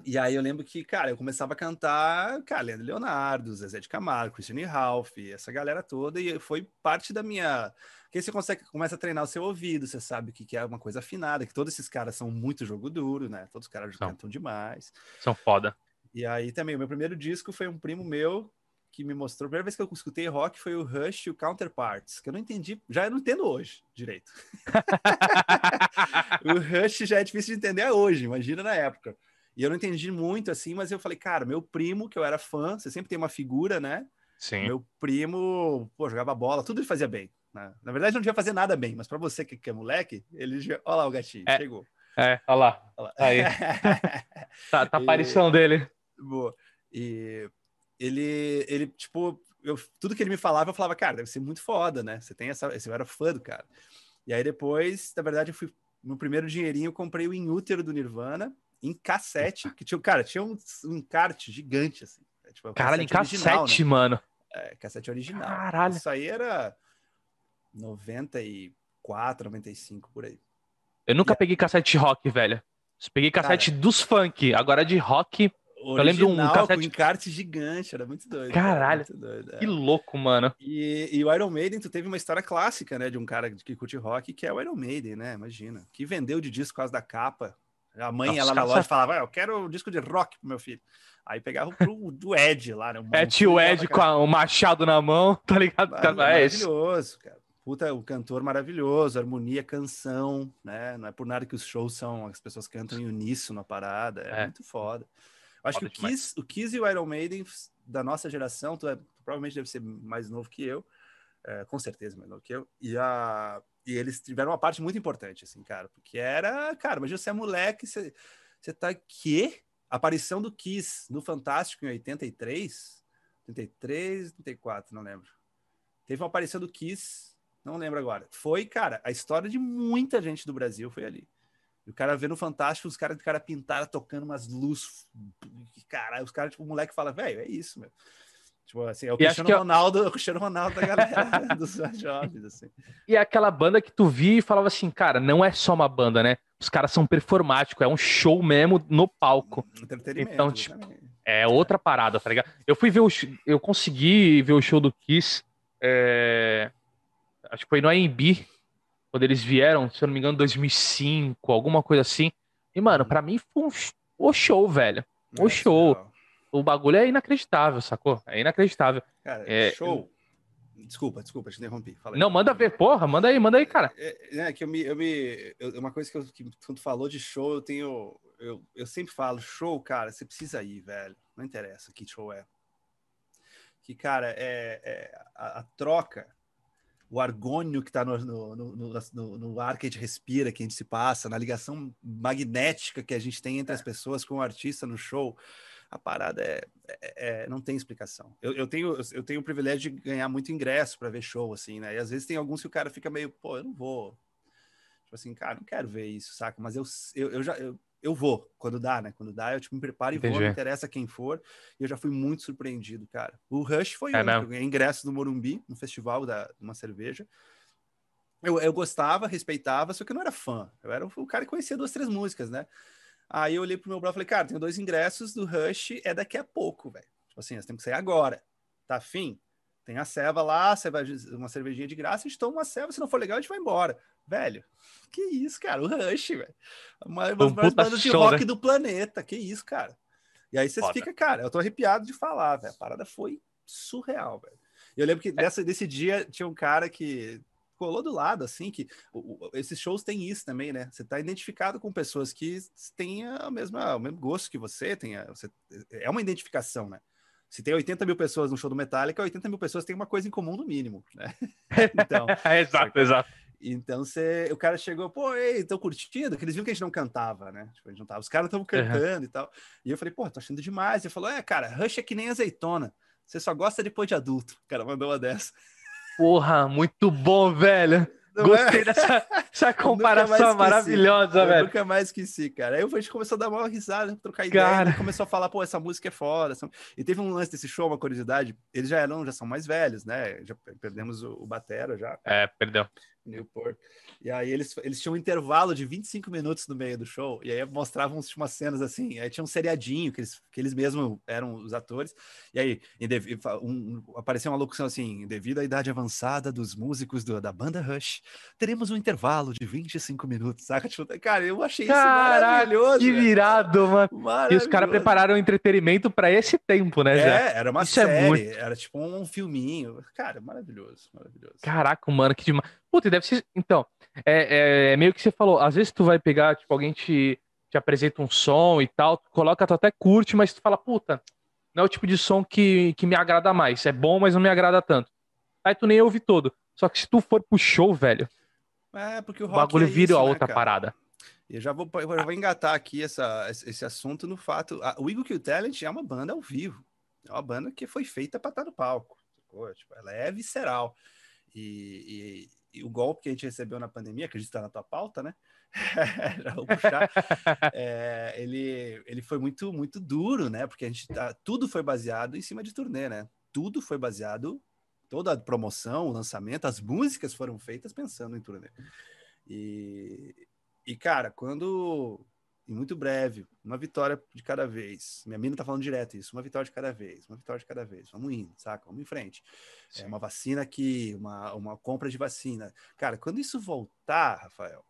B: e aí eu lembro que, cara, eu começava a cantar, cara, Leandro Leonardo, Zezé de Camargo, Christiane Ralph, essa galera toda, e foi parte da minha. Que você consegue, começa a treinar o seu ouvido, você sabe que, que é uma coisa afinada, que todos esses caras são muito jogo duro, né? Todos os caras são. cantam demais.
A: São foda.
B: E aí também, o meu primeiro disco foi um primo meu que me mostrou, a primeira vez que eu escutei rock foi o Rush e o Counterparts, que eu não entendi, já não entendo hoje direito. o Rush já é difícil de entender hoje, imagina na época. E eu não entendi muito assim, mas eu falei, cara, meu primo, que eu era fã, você sempre tem uma figura, né?
A: Sim.
B: Meu primo, pô, jogava bola, tudo ele fazia bem. Né? Na verdade, não devia fazer nada bem, mas para você que, que, é moleque, ele já. Olha lá o gatinho, é, chegou.
A: É, olha lá. Olha lá. Aí. tá, tá a aparição e... dele.
B: Boa. E ele, ele tipo, eu, tudo que ele me falava, eu falava, cara, deve ser muito foda, né? Você tem essa. Eu era fã do cara. E aí depois, na verdade, eu fui. No primeiro dinheirinho, eu comprei o Inútero do Nirvana em cassete, que tinha, cara, tinha um, um encarte gigante, assim.
A: É, tipo, Caralho, em cassete, né? mano.
B: É, cassete original.
A: Caralho.
B: Isso aí era 94, 95, por aí.
A: Eu nunca peguei cassete de rock, velho. peguei cassete cara, dos funk. Agora de rock,
B: Original, eu lembro de um cassete... com encarte gigante, era muito doido.
A: Caralho,
B: muito doido,
A: é. que louco, mano.
B: E, e, o Iron Maiden, tu teve uma história clássica, né, de um cara que curte rock, que é o Iron Maiden, né, imagina. Que vendeu de disco por causa da capa. A mãe Nossa, lá na loja falava, ah, eu quero um disco de rock pro meu filho. Aí pegava pro do Ed lá, né?
A: É, tio Ed com o machado na mão, tá ligado?
B: Mano, é maravilhoso, cara. Puta, o cantor maravilhoso, harmonia, canção, né? Não é por nada que os shows são, as pessoas cantam em uníssono na parada, é, é. muito foda. Acho que o Kiss, o Kiss e o Iron Maiden da nossa geração, tu, é, tu provavelmente deve ser mais novo que eu, é, com certeza mais novo que eu, e, a, e eles tiveram uma parte muito importante, assim, cara, porque era, cara, mas você é moleque, você, você tá que aparição do Kiss no Fantástico em 83, 83, 84, não lembro. Teve uma aparição do Kiss, não lembro agora. Foi, cara, a história de muita gente do Brasil foi ali. E o cara vê no Fantástico os caras de cara pintada tocando umas luzes. Cara, os caras, tipo, o moleque fala, velho, é isso, meu. Tipo assim, é o Cristiano Ronaldo, eu... o Cristiano Ronaldo da galera dos jovens, assim.
A: E é aquela banda que tu via e falava assim, cara, não é só uma banda, né? Os caras são performáticos, é um show mesmo no palco. Então, tipo, é outra parada, tá ligado? Eu fui ver o eu consegui ver o show do Kiss, é... acho que foi no AMB, quando eles vieram, se eu não me engano, 2005, alguma coisa assim. E, mano, para mim foi um o show, velho. O é, show. O bagulho é inacreditável, sacou? É inacreditável.
B: Cara,
A: é,
B: show. Desculpa, desculpa, te interrompi.
A: Não, manda ver, porra, manda aí, manda aí, cara.
B: É, é que eu me. Eu me eu, uma coisa que, eu, que quando falou de show, eu tenho. Eu, eu sempre falo, show, cara, você precisa ir, velho. Não interessa que show é. Que, cara, é, é a, a troca o argônio que está no, no, no, no, ar que a gente respira, que a gente se passa, na ligação magnética que a gente tem entre as pessoas com o artista no show, a parada é, é, é não tem explicação. Eu, eu, tenho, eu tenho o privilégio de ganhar muito ingresso para ver show, assim, né? E às vezes tem alguns que o cara fica meio, pô, eu não vou. Tipo assim, cara, não quero ver isso, saca? Mas eu, eu, eu já. Eu, eu vou, quando dá, né? Quando dá, eu tipo, me preparo e Entendi. vou, não interessa quem for. E eu já fui muito surpreendido, cara. O Rush foi é um, eu ganhei ingresso no Morumbi, no festival da uma cerveja. Eu, eu gostava, respeitava, só que eu não era fã. Eu era o cara que conhecia duas, três músicas, né? Aí eu olhei pro meu brother e falei, cara, tenho dois ingressos do Rush, é daqui a pouco, velho. Tipo assim, nós temos que sair agora. Tá afim? Tem a ceva lá, uma cervejinha de graça, a gente toma uma ceva, se não for legal, a gente vai embora. Velho, que isso, cara? O Rush, velho. Uma das maiores bandas de rock né? do planeta. Que isso, cara? E aí você fica, cara, eu tô arrepiado de falar, velho. A parada foi surreal, velho. Eu lembro que nessa, nesse dia tinha um cara que colou do lado, assim, que o, o, esses shows têm isso também, né? Você tá identificado com pessoas que têm a mesma, o mesmo gosto que você, tem a, você, é uma identificação, né? Se tem 80 mil pessoas no show do Metallica, 80 mil pessoas têm uma coisa em comum no mínimo, né?
A: então, exato, exato.
B: Então você, o cara chegou, pô, ei, tô curtindo, que eles viram que a gente não cantava, né? Tipo, a gente não tava, os caras estavam cantando uhum. e tal. E eu falei, pô, tô achando demais. Ele falou, é, cara, Rush é que nem azeitona. Você só gosta depois de adulto. O cara mandou uma dessa.
A: Porra, muito bom, velho. Não Gostei é? dessa, dessa comparação maravilhosa, velho.
B: Eu nunca mais esqueci, cara. Aí a gente começou a dar uma risada, trocar ideia. Cara... Começou a falar, pô, essa música é foda. E teve um lance desse show, uma curiosidade. Eles já eram, já são mais velhos, né? Já perdemos o, o Batera já.
A: É, perdeu.
B: Newport. E aí eles, eles tinham um intervalo de 25 minutos no meio do show, e aí mostravam umas cenas assim, aí tinha um seriadinho, que eles, que eles mesmos eram os atores, e aí um, apareceu uma locução assim, devido à idade avançada dos músicos do, da banda Rush, teremos um intervalo de 25 minutos, saca? Tipo, cara, eu achei Caraca, isso maravilhoso.
A: Que virado, mano. E os caras prepararam entretenimento para esse tempo, né?
B: É, já. era uma isso é série, é muito... era tipo um filminho. Cara, maravilhoso, maravilhoso.
A: Caraca, mano, que demais. Puta, deve ser. Então, é, é, meio que você falou, às vezes tu vai pegar, tipo, alguém te, te apresenta um som e tal, tu coloca, tu até curte, mas tu fala, puta, não é o tipo de som que, que me agrada mais. É bom, mas não me agrada tanto. Aí tu nem ouve todo. Só que se tu for pro show, velho.
B: É, porque o,
A: o bagulho
B: é
A: vira
B: a
A: né, outra cara? parada.
B: Eu já vou, eu vou engatar aqui essa, esse assunto no fato. A, o Eagle Kill Talent é uma banda ao vivo. É uma banda que foi feita para estar no palco. Tipo, ela é visceral. E, e o golpe que a gente recebeu na pandemia, que a gente está na tua pauta, né? Já vou puxar. é, ele, ele foi muito, muito duro, né? Porque a gente tá, tudo foi baseado em cima de turnê, né? Tudo foi baseado, toda a promoção, o lançamento, as músicas foram feitas pensando em turnê. E, e cara, quando e muito breve, uma vitória de cada vez. Minha mina tá falando direto isso, uma vitória de cada vez, uma vitória de cada vez. Vamos indo, saca? Vamos em frente. É Sim. É uma vacina aqui, uma, uma compra de vacina. Cara, quando isso voltar, Rafael,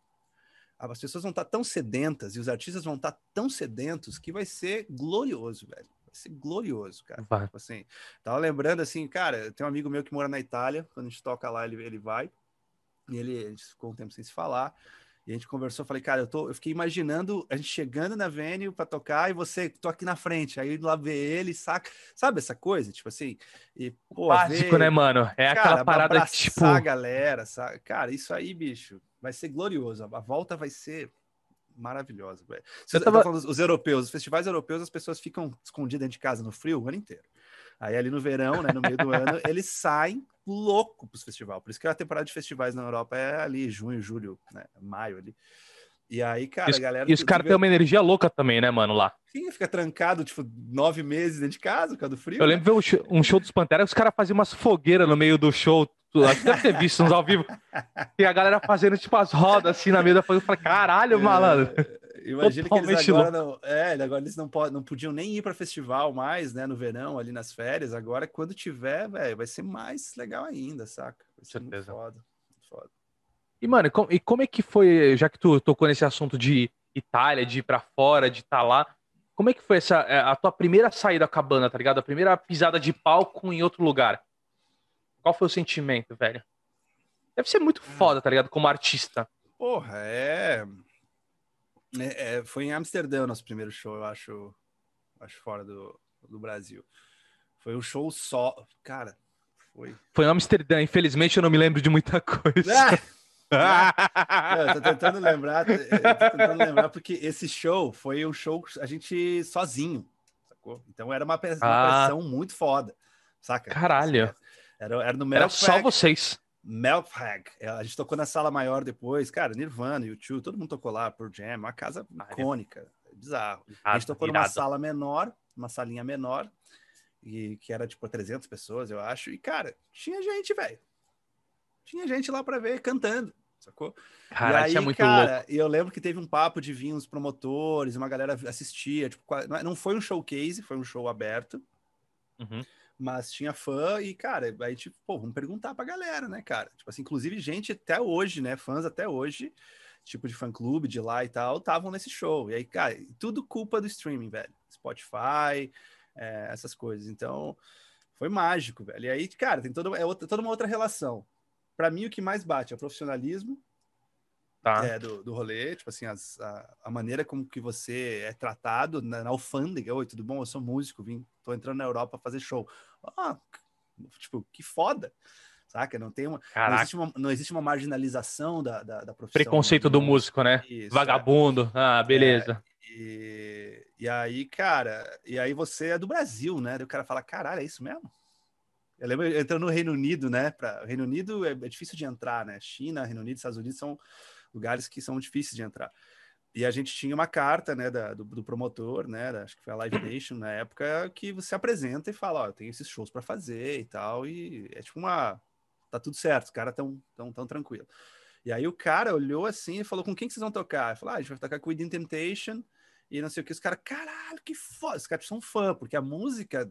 B: as pessoas vão estar tá tão sedentas e os artistas vão estar tá tão sedentos que vai ser glorioso, velho. Vai ser glorioso, cara. Vai. Tipo assim, tava lembrando assim, cara, tem um amigo meu que mora na Itália, quando a gente toca lá, ele, ele vai, e ele, gente ficou um tempo sem se falar. E a gente conversou, falei, cara, eu, tô, eu fiquei imaginando a gente chegando na venue para tocar e você, tô aqui na frente, aí lá ver ele, saca, sabe essa coisa, tipo assim, e
A: pô, básico, ver, né, mano? É cara, aquela parada que tipo,
B: a galera, sabe? Cara, isso aí, bicho, vai ser glorioso. A volta vai ser maravilhosa, velho. Você tava... tá falando os europeus, os festivais europeus, as pessoas ficam escondidas dentro de casa no frio o ano inteiro. Aí ali no verão, né, no meio do ano, eles saem louco para os festivais. Por isso que a temporada de festivais na Europa é ali, junho, julho, né, maio ali. E aí, cara, os, a galera.
A: E os caras têm uma energia louca também, né, mano, lá.
B: Sim, fica trancado, tipo, nove meses dentro de casa, por causa do frio.
A: Eu né? lembro de ver um show dos Panteras, os caras faziam umas fogueiras no meio do show. Acho que deve ter visto uns ao vivo. E a galera fazendo, tipo, as rodas assim na. Eu falei, caralho, é... malandro.
B: Imagina que eles agora não, é, agora eles não, pod, não podiam nem ir para festival mais, né, no verão, ali nas férias. Agora, quando tiver, velho, vai ser mais legal ainda, saca? Vai ser Certeza. muito foda, muito foda.
A: E, mano, e como é que foi, já que tu tocou nesse assunto de Itália, de ir pra fora, de estar tá lá, como é que foi essa, é, a tua primeira saída com a banda, tá ligado? A primeira pisada de palco em outro lugar? Qual foi o sentimento, velho? Deve ser muito foda, tá ligado? Como artista.
B: Porra, é... é, é foi em Amsterdã o nosso primeiro show, eu acho, acho fora do, do Brasil. Foi um show só. Cara, foi.
A: Foi em Amsterdã, infelizmente eu não me lembro de muita coisa.
B: Ah! eu tô tentando lembrar, tô tentando lembrar, porque esse show foi um show a gente sozinho, sacou? Então era uma, pressão, ah. pressão muito foda, saca?
A: Caralho.
B: Era, era no
A: Era só vocês.
B: Melfag. É, a gente tocou na sala maior depois, cara, Nirvana, YouTube, todo mundo tocou lá por Jam, uma casa icônica, é bizarro. a gente tocou numa sala menor, uma salinha menor, e que era tipo 300 pessoas, eu acho. E cara, tinha gente, velho. Tinha gente lá para ver cantando, sacou?
A: Cara, e aí, é muito cara, louco.
B: E eu lembro que teve um papo de vir uns promotores, uma galera assistia, tipo, não foi um showcase, foi um show aberto.
A: Uhum.
B: Mas tinha fã e, cara, aí, tipo, pô, vamos perguntar pra galera, né, cara? Tipo assim, inclusive gente até hoje, né? Fãs até hoje, tipo de fã-clube de lá e tal, estavam nesse show. E aí, cara, tudo culpa do streaming, velho. Spotify, é, essas coisas. Então, foi mágico, velho. E aí, cara, tem toda, é outra, toda uma outra relação. Para mim, o que mais bate é o profissionalismo
A: tá.
B: é, do, do rolê, tipo assim, as, a, a, maneira como que você é tratado na, na alfândega. Oi, tudo bom? Eu sou músico, vim, tô entrando na Europa fazer show. Ah, tipo, que foda saca? Não tem uma não existe uma, não existe uma marginalização da, da, da profissão.
A: Preconceito do músico, né? Isso, Vagabundo. É. Ah, beleza.
B: É, e, e aí, cara, e aí você é do Brasil, né? Daí o cara fala, caralho, é isso mesmo? Eu lembro entrando no Reino Unido, né? Para Reino Unido é, é, difícil de entrar, né? China, Reino Unido, Estados Unidos são lugares que são difíceis de entrar. E a gente tinha uma carta, né, da, do, do, promotor, né, da, acho que foi a Live Nation na época, que você apresenta e fala, ó, eu tenho esses shows para fazer e tal, e é tipo uma, tá tudo certo, os caras tão, tão, tão tranquilo. E aí o cara olhou assim e falou, com quem que vocês vão tocar? Eu falei, ah, a gente vai tocar com Within Temptation, e não sei o que, os caras, caralho, que foda, os caras são fã, porque a música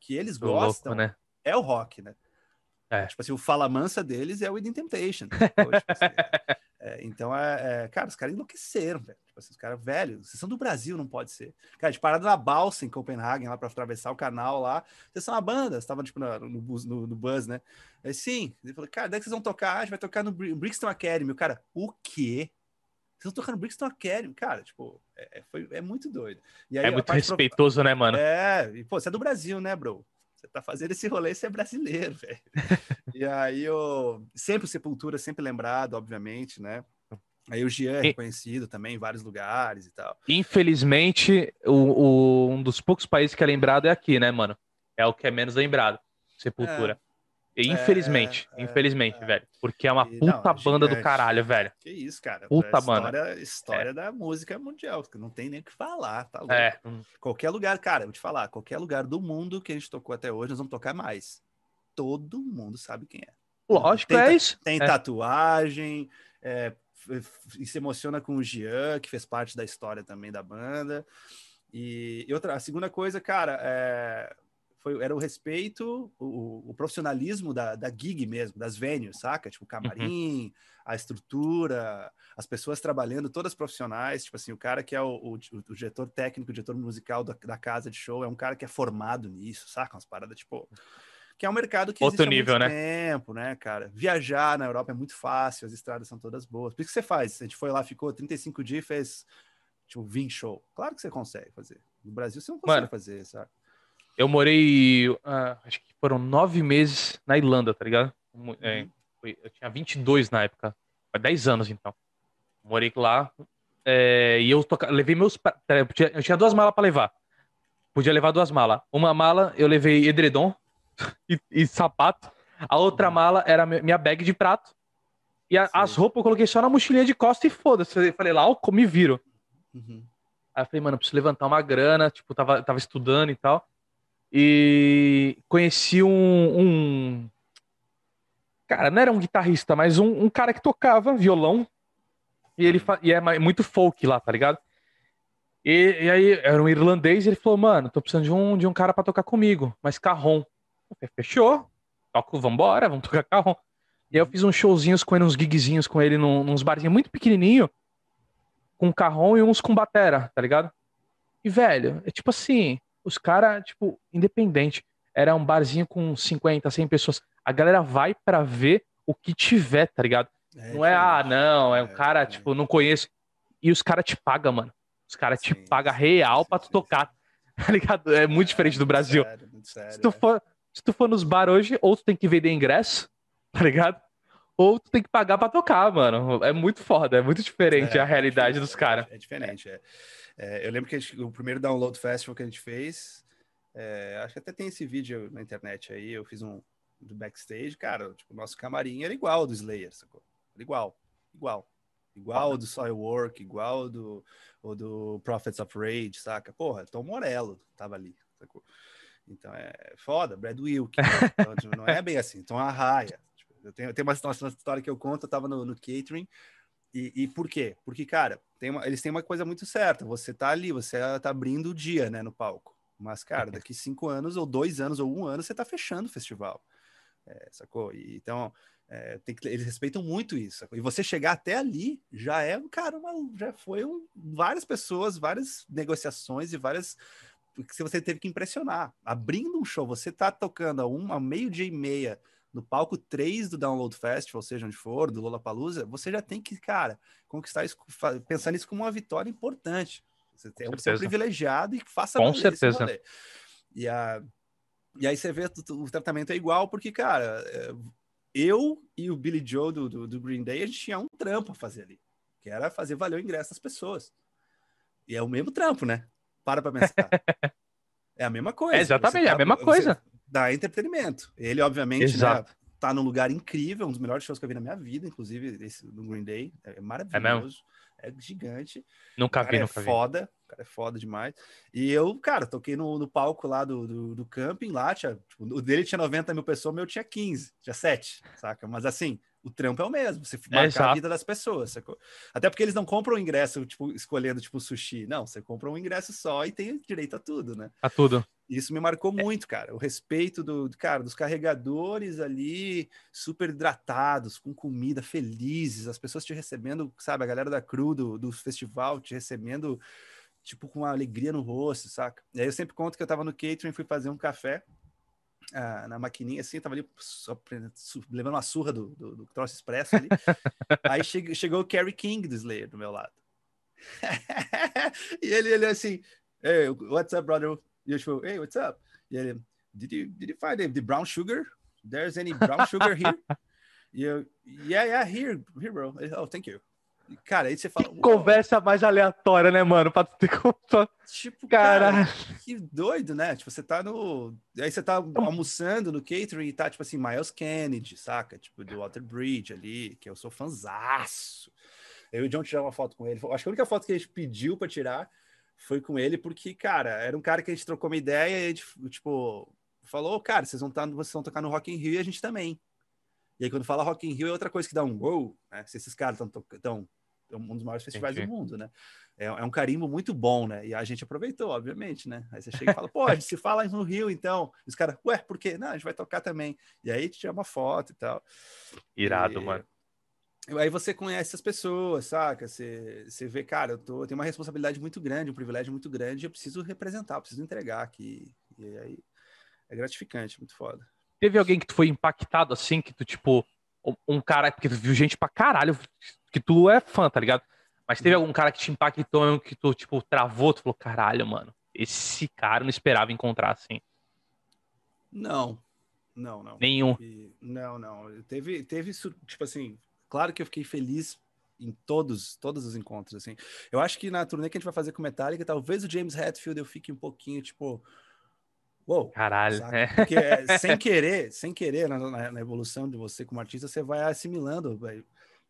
B: que eles gostam louco, né? é o rock, né?
A: É.
B: Tipo assim, o Fala Mansa deles é o Within Temptation. Tipo assim, é, então, é, é, cara, os caras enlouqueceram, velho. Tipo assim, os caras, velho, vocês são do Brasil, não pode ser. Cara, de parada na balsa em Copenhague, lá para atravessar o canal lá. Vocês são uma banda, vocês estavam, tipo, no, no, no, no Buzz, né? Aí, sim. Ele falou, cara, daí que vocês vão tocar? A gente vai tocar no Brixton Academy. O cara, o quê? Vocês estão tocando Brixton Academy, cara, tipo, é, é, foi, é muito doido.
A: Aí, é muito respeitoso, pro... né, mano?
B: É, e pô, você é do Brasil, né, bro? Você tá fazendo esse rolê, você é brasileiro, velho. e aí, eu... sempre o Sepultura, sempre lembrado, obviamente, né? Aí o Jean é reconhecido também em vários lugares e tal.
A: Infelizmente, o, o, um dos poucos países que é lembrado é aqui, né, mano? É o que é menos lembrado, Sepultura. É. Infelizmente, é, infelizmente, é, velho. Porque é uma e, puta não, banda do caralho, velho.
B: Que isso, cara.
A: Puta
B: história,
A: banda.
B: História é. da música mundial, que não tem nem o que falar, tá louco.
A: É.
B: Qualquer lugar, cara, vou te falar, qualquer lugar do mundo que a gente tocou até hoje, nós vamos tocar mais. Todo mundo sabe quem é.
A: Lógico,
B: tem,
A: é isso.
B: Tem
A: é.
B: tatuagem, é, e se emociona com o Jean, que fez parte da história também da banda. E, e outra, a segunda coisa, cara, é foi, era o respeito, o, o profissionalismo da, da gig mesmo, das venues, saca? Tipo, o camarim, uhum. a estrutura, as pessoas trabalhando, todas profissionais. Tipo assim, o cara que é o, o, o diretor técnico, o diretor musical da, da, casa de show, é um cara que é formado nisso, saca? Umas paradas, tipo. Que é um mercado que
A: Outro nível, há
B: muito
A: né?
B: tempo, né, cara? Viajar na Europa é muito fácil, as estradas são todas boas. Por que você faz? A gente foi lá, ficou 35 dias e fez, tipo, 20 show. Claro que você consegue fazer. No Brasil você não consegue Mano, fazer, sabe?
A: Eu morei, uh, acho que foram nove meses na Irlanda, tá ligado? É, uhum. foi, eu tinha 22 na época, há 10 anos então. Morei lá é, e eu toca... levei meus. Eu tinha, eu tinha duas malas para levar. Podia levar duas malas. Uma mala eu levei edredom e, e sapato. A outra uhum. mala era minha bag de prato. E a, as roupas eu coloquei só na mochilinha de costa e foda-se. Falei lá, ó, me viro. Uhum. Aí eu falei, mano, preciso levantar uma grana. Tipo, tava, tava estudando e tal. E conheci um, um, Cara, não era um guitarrista, mas um, um cara que tocava violão. E ele e é muito folk lá, tá ligado? E, e, aí era um irlandês e ele falou: Mano, tô precisando de um, de um cara para tocar comigo, mas carrom. Fechou, toco, vambora, vamos tocar carrom. E aí eu fiz uns showzinhos com ele, uns gigzinhos com ele, num, nos barzinhos muito pequenininho, com carrom e uns com batera, tá ligado? E, velho, é tipo assim, os caras, tipo, independente. Era um barzinho com 50, 100 pessoas. A galera vai para ver o que tiver, tá ligado? É, não é, ah, não, é um é, cara, é. tipo, não conheço. E os caras te pagam, mano. Os caras te pagam real sim, pra tu tocar. Tá ligado? É muito diferente do Brasil. Sério, sério, se, tu for, se tu for nos bar hoje, ou tu tem que vender ingresso, tá ligado? Ou tu tem que pagar pra tocar, mano. É muito foda, é muito diferente é, a realidade dos caras.
B: É, diferente, é. Eu lembro que gente, o primeiro Download Festival que a gente fez, acho que até tem esse vídeo na internet aí, eu fiz um do backstage, cara, tipo, o nosso camarim era igual ao do Slayer, sacou? Era igual, igual. Igual do Soilwork, igual do, do Prophets of Rage, saca? Porra, Tom Morello tava ali, sacou? Então é foda, Brad Wilk. Né? Então, tipo, não é bem assim, Tom Arraia. Tipo, eu tenho, tenho uma, uma, história que eu conto, eu tava no, no catering. E, e, por quê? Porque, cara, uma, eles têm uma coisa muito certa. Você tá ali, você tá abrindo o dia, né, no palco. Mas, cara, daqui cinco anos, ou dois anos, ou um ano, você tá fechando o festival. É, sacou? E, então, é, que, eles respeitam muito isso. E você chegar até ali já é, cara, uma, já foi um, várias pessoas, várias negociações e várias que você teve que impressionar. Abrindo um show, você tá tocando a uma meio-dia e meia no palco 3 do Download Festival, seja onde for, do Lollapalooza, você já tem que, cara, conquistar isso, pensar nisso como uma vitória importante. Você tem um privilegiado e faça
A: Com certeza.
B: E, a, e aí você vê o, tratamento é igual, porque, cara, é, eu e o Billy Joe do, do, do, Green Day, a gente tinha um trampo a fazer ali, que era fazer valer o ingresso das pessoas. E é o mesmo trampo, né? Para pra pensar. é a mesma coisa. É
A: exatamente, tá, é a mesma coisa.
B: Dá entretenimento. Ele, obviamente, né, Exato. né, tá num lugar incrível, um dos melhores shows que eu vi na minha vida, inclusive esse do Green Day. É maravilhoso. É é gigante.
A: Nunca vi,
B: é
A: nunca
B: é foda, o cara é foda demais. E eu, cara, toquei no, no palco lá do, do, do camping lá, tinha, tipo, o dele tinha 90 mil pessoas, o meu tinha 15, tinha 7, saca? Mas assim, o trampo é o mesmo, você marca é, a vida das pessoas, sacou? Até porque eles não compram o ingresso, tipo, escolhendo, tipo, sushi. Não, você compra um ingresso só e tem direito a tudo, né?
A: A tudo.
B: Isso me marcou é. muito, cara. O respeito do, cara, dos carregadores ali, super hidratados, com comida, felizes, as pessoas te recebendo, sabe? A galera da crew do, do festival te recebendo, tipo, com uma alegria no rosto, saca? E aí eu sempre conto que eu tava no catering, fui fazer um café ah, na maquininha, assim, tava ali só, levando uma surra do, do, do troço expresso ali. aí che, chegou o Kerry King do Slayer do meu lado. e ele, ele assim, hey, what's up, brother? E eu tipo, hey, what's up? E ele, did you, did you find the, the brown sugar? There's any brown sugar here? e eu, yeah, yeah, here, here, bro. Oh, thank you. Cara, aí você fala.
A: Que conversa mais aleatória, né, mano? Pra ter como.
B: Tipo, cara, cara, que doido, né? Tipo, você tá no. Aí você tá almoçando no catering e tá, tipo assim, Miles Kennedy, saca? Tipo, do Water Bridge ali, que eu sou fanzaço. Eu e o John tiramos uma foto com ele. Acho que a única foto que a gente pediu pra tirar foi com ele, porque, cara, era um cara que a gente trocou uma ideia e a gente, tipo, falou, cara, vocês vão, tá, vocês vão tocar no Rock in Rio e a gente também. E aí, quando fala Rock in Rio, é outra coisa que dá um wow, né? Se esses caras estão um dos maiores festivais Entendi. do mundo, né? É, é, um carimbo muito bom, né? E a gente aproveitou, obviamente, né? Aí você chega e fala, gente se fala no Rio, então. E os caras, ué, por quê? Não, a gente vai tocar também. E aí te tira uma foto e tal.
A: Irado,
B: e...
A: mano.
B: Aí você conhece as pessoas, saca? Você, você vê, cara, eu, tô, eu tenho uma responsabilidade muito grande, um privilégio muito grande, eu preciso representar, eu preciso entregar aqui. E aí é gratificante, muito foda.
A: Teve alguém que tu foi impactado assim, que tu, tipo, um cara, porque tu viu gente pra caralho, que tu é fã, tá ligado? Mas teve uhum. algum cara que te impactou, que tu, tipo, travou, tu falou, caralho, mano, esse cara não esperava encontrar assim.
B: Não, não, não.
A: Nenhum.
B: E, não, não. Teve, teve, tipo assim, claro que eu fiquei feliz em todos, todos os encontros, assim. Eu acho que na turnê que a gente vai fazer com Metallica, talvez o James Hetfield eu fique um pouquinho, tipo, Uou,
A: Caralho.
B: É. Porque é, sem querer, sem querer, na, na, na, evolução de você como artista, você vai assimilando, vai,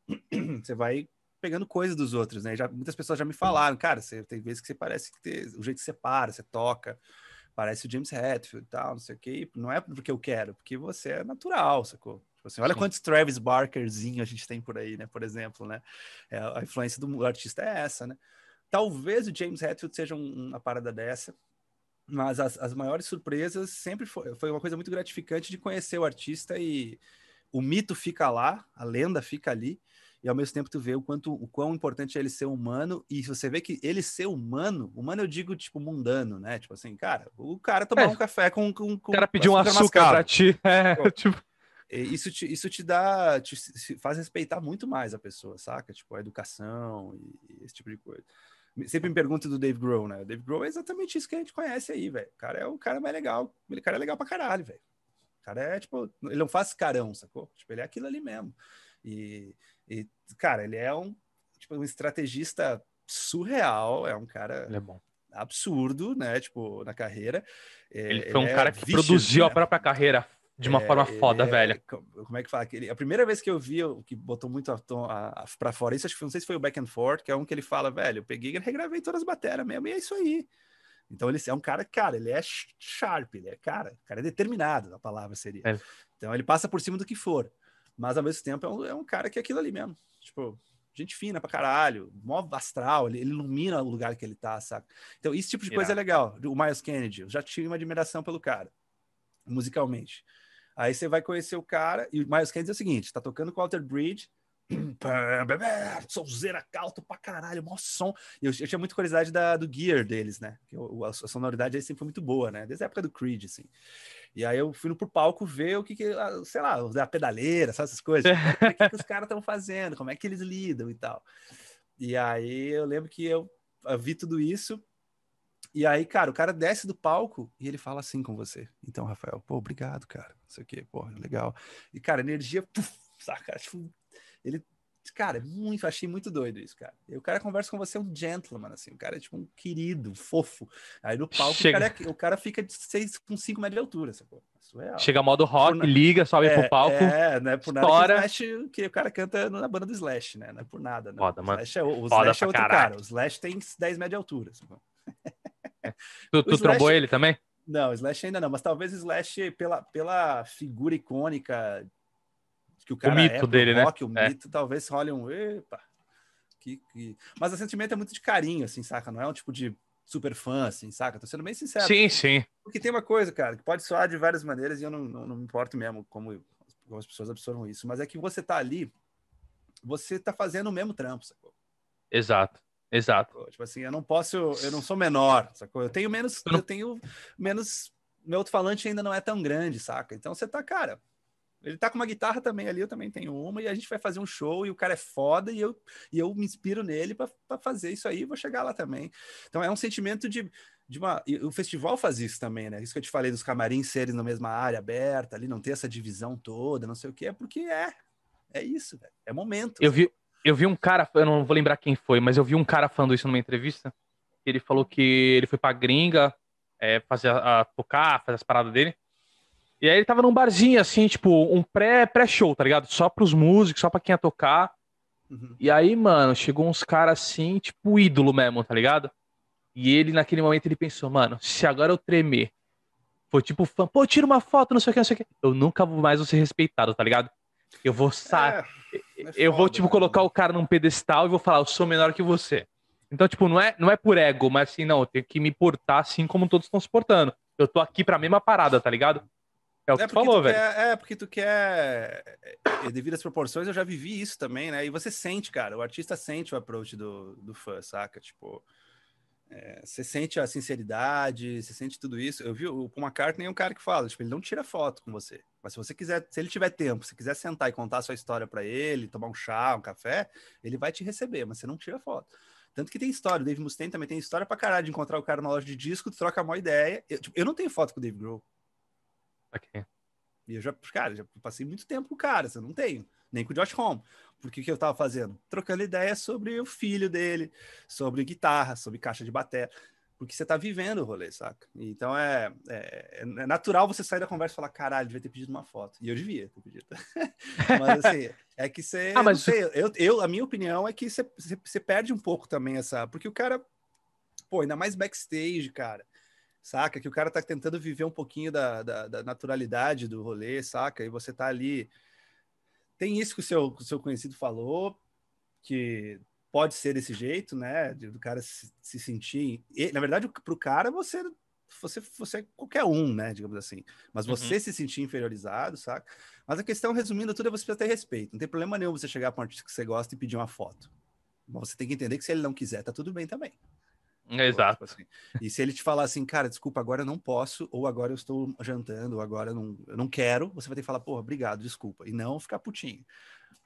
B: você vai pegando coisas dos outros, né? Já, muitas pessoas já me falaram, cara, você tem vezes que você parece que tem, o jeito que você para, você toca, parece o James Hetfield e tal, não sei o quê. Não é porque eu quero, porque você é natural, sacou? Tipo assim, olha Sim. quantos Travis Barkerzinho a gente tem por aí, né? Por exemplo, né? É, a influência do artista é essa, né? Talvez o James Hetfield seja um, uma parada dessa, mas as, as maiores surpresas sempre foi, foi uma coisa muito gratificante de conhecer o artista e o mito fica lá, a lenda fica ali, e ao mesmo tempo tu vê o quanto o quão importante é ele ser humano e você vê que ele ser humano, humano eu digo tipo mundano, né? Tipo assim, cara, o cara tomar é, um café com, com, com
A: o cara pediu um açúcar pra ti, é, tipo
B: isso te, isso te dá, te faz respeitar muito mais a pessoa, saca? Tipo, a educação e, esse tipo de coisa. Sempre me pergunto do Dave Grohl, né? O Dave Grohl é exatamente isso que a gente conhece aí, velho. O cara é o cara mais legal. Ele cara é legal pra caralho, velho. O cara é, tipo, ele não faz carão, sacou? Tipo, ele é aquilo ali mesmo. E, e cara, ele é um, tipo, um estrategista surreal, é um cara
A: é
B: absurdo, né? Tipo, na carreira.
A: É, ele foi um ele é cara que vicious, produziu né? a própria carreira de uma é, forma foda, é, velho.
B: Como é que fala? A primeira vez que eu vi, que botou muito a, a, a, pra fora, isso acho que não sei se foi o Back and Forth, que é um que ele fala, velho, eu peguei e regravei todas as baterias mesmo, e é isso aí. Então ele é um cara, cara, ele é sharp, ele é cara, cara é determinado, a palavra seria. É. Então ele passa por cima do que for, mas ao mesmo tempo é um, é um cara que é aquilo ali mesmo. Tipo, gente fina pra caralho, mó astral, ele, ele, ilumina o lugar que ele tá, sabe? Então, esse tipo de coisa é legal. O Miles Kennedy, eu já tive uma admiração pelo cara, musicalmente. Aí você vai conhecer o cara, e o Miles Kennedy é o seguinte: tá tocando com o Alter Bridge, Solzeira calto pra caralho, mó som. Eu, eu, tinha muita curiosidade da, do gear deles, né? Eu, a, sonoridade aí sempre foi muito boa, né? Desde a época do Creed, assim. E aí eu fui no pro palco ver o que, que sei lá, a pedaleira, sabe essas coisas? o que, que os caras estão fazendo, como é que eles lidam e tal. E aí eu lembro que eu, eu vi tudo isso. E aí, cara, o cara desce do palco e ele fala assim com você. Então, Rafael, pô, obrigado, cara. Não sei o quê, pô, legal. E, cara, energia, puf, saca? Tipo, ele Cara, é muito, achei muito doido isso, cara. E o cara conversa com você, é um gentleman, assim, o cara é tipo um querido, um fofo. Aí no palco o, cara, é, o cara fica de seis, com 5 metros de altura, sacou?
A: Surreal. Chega modo rock, por liga, sobe é, pro palco.
B: É, não é por nada que, Slash, que o cara canta na banda do Slash, né? Não é por nada. Né?
A: Foda, mano.
B: O Slash é, o Slash é outro caralho. cara. O Slash tem 10 metros de altura.
A: tu, tu Slash... trombou ele também?
B: Não, Slash ainda não, mas talvez Slash, pela, pela figura icônica que o cara
A: o mito
B: é
A: dele, né?
B: rock, né? O é. mito, talvez role um. Epa, que, que... Mas o sentimento é muito de carinho, assim, saca? Não é um tipo de super fã, assim, saca? Tô sendo bem sincero.
A: Sim, sim.
B: Porque tem uma coisa, cara, que pode soar de várias maneiras e eu não, não, não me importo mesmo como, como as pessoas absorvam isso, mas é que você tá ali, você tá fazendo o mesmo trampo, sacou?
A: Exato. Exato.
B: Tipo assim, eu não posso, eu não sou menor, sacou? Eu tenho menos, eu tenho menos, meu alto-falante ainda não é tão grande, saca? Então você tá, cara, ele tá com uma guitarra também ali, eu também tenho uma, e a gente vai fazer um show e o cara é foda e eu, e eu me inspiro nele para fazer isso aí e vou chegar lá também. Então é um sentimento de, de uma. o festival faz isso também, né? Isso que eu te falei dos camarins serem na mesma área aberta, ali, não ter essa divisão toda, não sei o que, é porque é. É isso, é momento.
A: Eu vi, eu vi um cara, eu não vou lembrar quem foi, mas eu vi um cara falando isso numa entrevista. Ele falou que ele foi pra gringa é, fazer a, a tocar, fazer as paradas dele. E aí ele tava num barzinho, assim, tipo, um pré-show, pré tá ligado? Só pros músicos, só pra quem ia tocar. Uhum. E aí, mano, chegou uns caras assim, tipo, ídolo mesmo, tá ligado? E ele, naquele momento, ele pensou, mano, se agora eu tremer, foi tipo fã, pô, tira uma foto, não sei o que, não sei o que, eu nunca mais vou ser respeitado, tá ligado? Eu vou sa... É, é eu vou, tipo, né? colocar o cara num pedestal e vou falar, eu sou menor que você. Então, tipo, não é, não é por ego, mas assim, não, eu tenho que me portar assim como todos estão se portando. Eu tô aqui pra mesma parada, tá ligado? É o que é tu falou, velho.
B: é, porque tu quer. É, devido às proporções, eu já vivi isso também, né? E você sente, cara, o artista sente o approach do, do fã, saca? Tipo. É, você sente a sinceridade, você sente tudo isso. Eu vi o Paul McCartney é um cara que fala, tipo, ele não tira foto com você. Mas se você quiser, se ele tiver tempo, se quiser sentar e contar a sua história para ele, tomar um chá, um café, ele vai te receber, mas você não tira foto. Tanto que tem história, o Dave Mustaine também tem história pra caralho de encontrar o cara na loja de disco, troca uma ideia. Eu, tipo, eu não tenho foto com o Dave Grohl.
A: Okay.
B: E eu já, cara, já passei muito tempo com o cara, eu não tenho, nem com o Josh Home. Porque o que eu tava fazendo? Trocando ideias sobre o filho dele, sobre guitarra, sobre caixa de bateria. Porque você tá vivendo o rolê, saca? Então é, é, é natural você sair da conversa e falar, caralho, devia ter pedido uma foto. E eu devia ter pedido. mas assim, é que você. Ah, mas... Sei, eu, eu, a minha opinião é que você, você perde um pouco também essa. Porque o cara, pô, ainda mais backstage, cara saca? Que o cara tá tentando viver um pouquinho da, da, da, naturalidade do rolê, saca? E você tá ali. Tem isso que o seu, que o seu conhecido falou, que pode ser desse jeito, né? Do cara se, se sentir. E, na verdade, para o cara, você, você, você é qualquer um, né? Digamos assim. Mas uhum. você uhum. se sentir inferiorizado, saca? Mas a questão, resumindo tudo, é você precisa ter respeito. Não tem problema nenhum você chegar para um artista que você gosta e pedir uma foto. Mas você tem que entender que se ele não quiser, tá tudo bem também.
A: Exato.
B: Tipo assim. E se ele te falar assim, cara, desculpa, agora eu não posso, ou agora eu estou jantando, ou agora eu não, eu não quero, você vai ter que falar, porra, obrigado, desculpa. E não ficar putinho.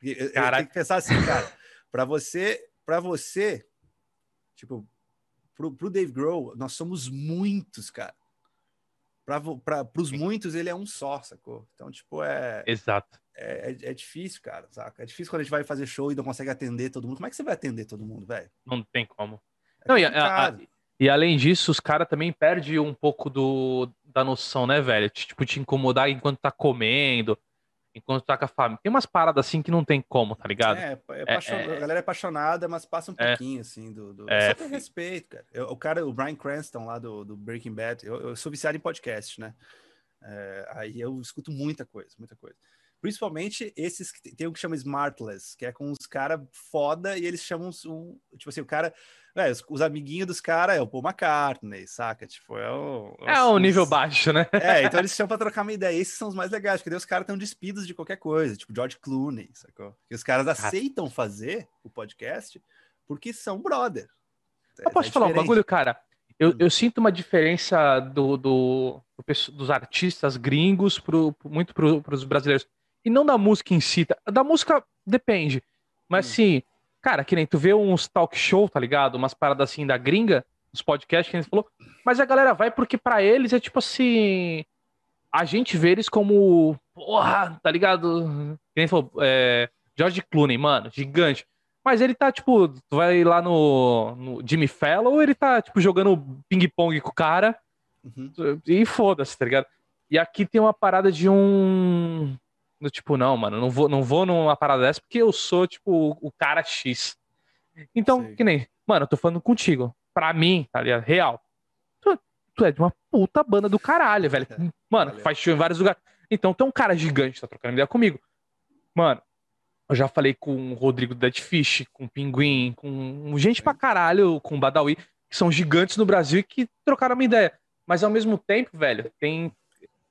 B: Eu tenho que pensar assim, cara, para você, para você, tipo, pro, pro Dave Grohl, nós somos muitos, cara. Para os muitos, ele é um só, sacou? Então, tipo, é.
A: Exato.
B: É, é, é, difícil, cara, saca? É difícil quando a gente vai fazer show e não consegue atender todo mundo. Como é que você vai atender todo mundo, velho?
A: Não tem como. É não, e, a, a, e, além disso, os caras também perdem um pouco do, da noção, né, velho? Tipo, te incomodar enquanto tá comendo enquanto tá com a família. Tem umas paradas assim que não tem como, tá ligado?
B: É, é, é, é a galera é apaixonada, mas passa um é. pouquinho, assim, do. do... É. Só tem respeito, cara. Eu, o cara, o Brian Cranston lá do, do Breaking Bad, eu, eu sou viciado em podcast, né? Aí eu escuto muita coisa, muita coisa. Principalmente esses que tem o que chama Smartless, que é com os caras foda e eles chamam um, tipo assim, o cara é, os, os, amiguinhos dos caras é o Paul McCartney, saca? Tipo, é o.
A: É um nível baixo, né?
B: É, então eles chamam pra trocar uma ideia. Esses são os mais legais, porque os caras estão despidos de qualquer coisa, tipo George Clooney, sacou? Que os caras aceitam fazer o podcast porque são brother.
A: Eu posso é falar um bagulho, cara? Eu, hum. eu sinto uma diferença do, do, do dos artistas gringos pro, muito para os brasileiros. E não da música em si. Tá? Da música depende. Mas hum. sim Cara, que nem tu vê uns talk show, tá ligado? Umas paradas assim da gringa, os podcasts que a gente falou. Mas a galera vai porque para eles é tipo assim. A gente vê eles como. Porra, tá ligado? Que nem falou. É, George Clooney, mano, gigante. Mas ele tá, tipo, tu vai lá no, no Jimmy Fallon, ele tá, tipo, jogando ping-pong com o cara. Uhum. E foda-se, tá ligado? E aqui tem uma parada de um. No tipo, não, mano, não vou, não vou numa parada dessa porque eu sou, tipo, o cara X. Então, Sei. que nem, mano, eu tô falando contigo. Pra mim, tá ligado? Real. Tu, tu é de uma puta banda do caralho, velho. Mano, Valeu. faz show em vários lugares. Então tem um cara gigante tá trocando ideia comigo. Mano, eu já falei com o Rodrigo Dead Fish, com o Pinguim, com gente pra caralho, com o Badawi, que são gigantes no Brasil e que trocaram uma ideia. Mas ao mesmo tempo, velho, tem.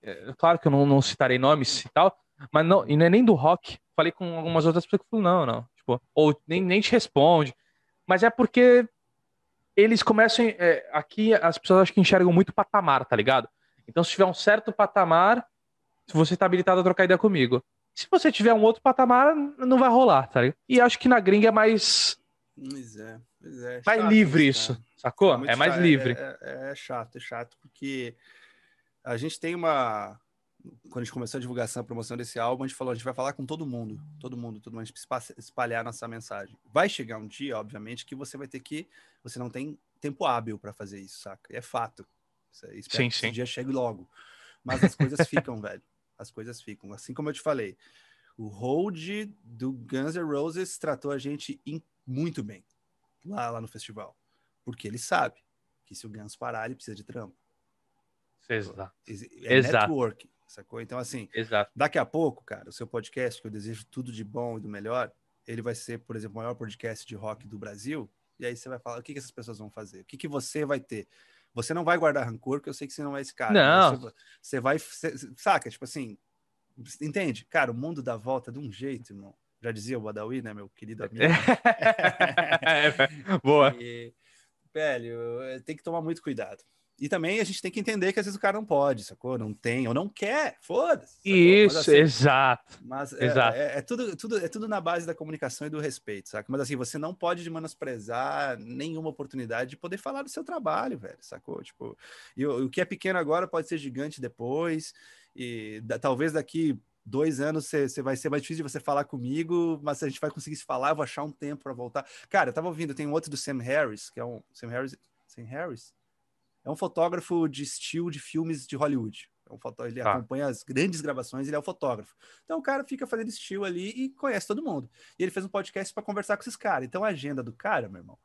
A: É, claro que eu não, não citarei nomes e tal, mas não, e não é nem do rock. Falei com algumas outras pessoas que falaram, não, não. Tipo, ou nem, nem te responde. Mas é porque eles começam. É, aqui as pessoas acho que enxergam muito patamar, tá ligado? Então, se tiver um certo patamar, você tá habilitado a trocar ideia comigo. Se você tiver um outro patamar, não vai rolar, tá ligado? E acho que na gringa é mais.
B: Pois é, pois é.
A: Mais livre isso, sacou? É, é mais
B: chato,
A: livre.
B: É, é, é chato, é chato, porque a gente tem uma quando a gente começou a divulgação, a promoção desse álbum, a gente falou, a gente vai falar com todo mundo, todo mundo, todo mundo, a gente precisa espalhar nossa mensagem. Vai chegar um dia, obviamente, que você vai ter que, você não tem tempo hábil para fazer isso, saca? É fato. Sim, que sim. esse dia chegue logo. Mas as coisas ficam, velho. As coisas ficam. Assim como eu te falei, o hold do Guns N' Roses tratou a gente muito bem lá, lá no festival. Porque ele sabe que se o Guns parar, ele precisa de trampo.
A: Exato.
B: É
A: Exato.
B: network sacou? Então, assim,
A: Exato.
B: daqui a pouco, cara, o seu podcast, que eu desejo tudo de bom e do melhor, ele vai ser, por exemplo, o maior podcast de rock do Brasil. E aí você vai falar, o que, que essas pessoas vão fazer? O que, que você vai ter? Você não vai guardar rancor, porque eu sei que você não é esse cara.
A: Não.
B: Você, você vai, você, saca? Tipo assim, entende? Cara, o mundo dá volta de um jeito, irmão. Já dizia o Badawi, né, meu querido amigo.
A: é, boa.
B: E, velho, tem que tomar muito cuidado. E também a gente tem que entender que às vezes o cara não pode, sacou? Não tem ou não quer, foda-se.
A: Isso, mas, assim, exato.
B: Mas é, exato. É, é, tudo, tudo, é tudo na base da comunicação e do respeito, saca? Mas assim, você não pode menosprezar nenhuma oportunidade de poder falar do seu trabalho, velho, sacou? Tipo, e o, o que é pequeno agora pode ser gigante depois, e da, talvez daqui dois anos você vai ser mais difícil de você falar comigo, mas a gente vai conseguir se falar, eu vou achar um tempo para voltar. Cara, eu tava ouvindo, tem um outro do Sam Harris, que é um. Sam Harris. Sam Harris? É um fotógrafo de estilo de filmes de Hollywood. É um foto... Ele ah. acompanha as grandes gravações, ele é o fotógrafo. Então o cara fica fazendo estilo ali e conhece todo mundo. E ele fez um podcast para conversar com esses caras. Então a agenda do cara, meu irmão,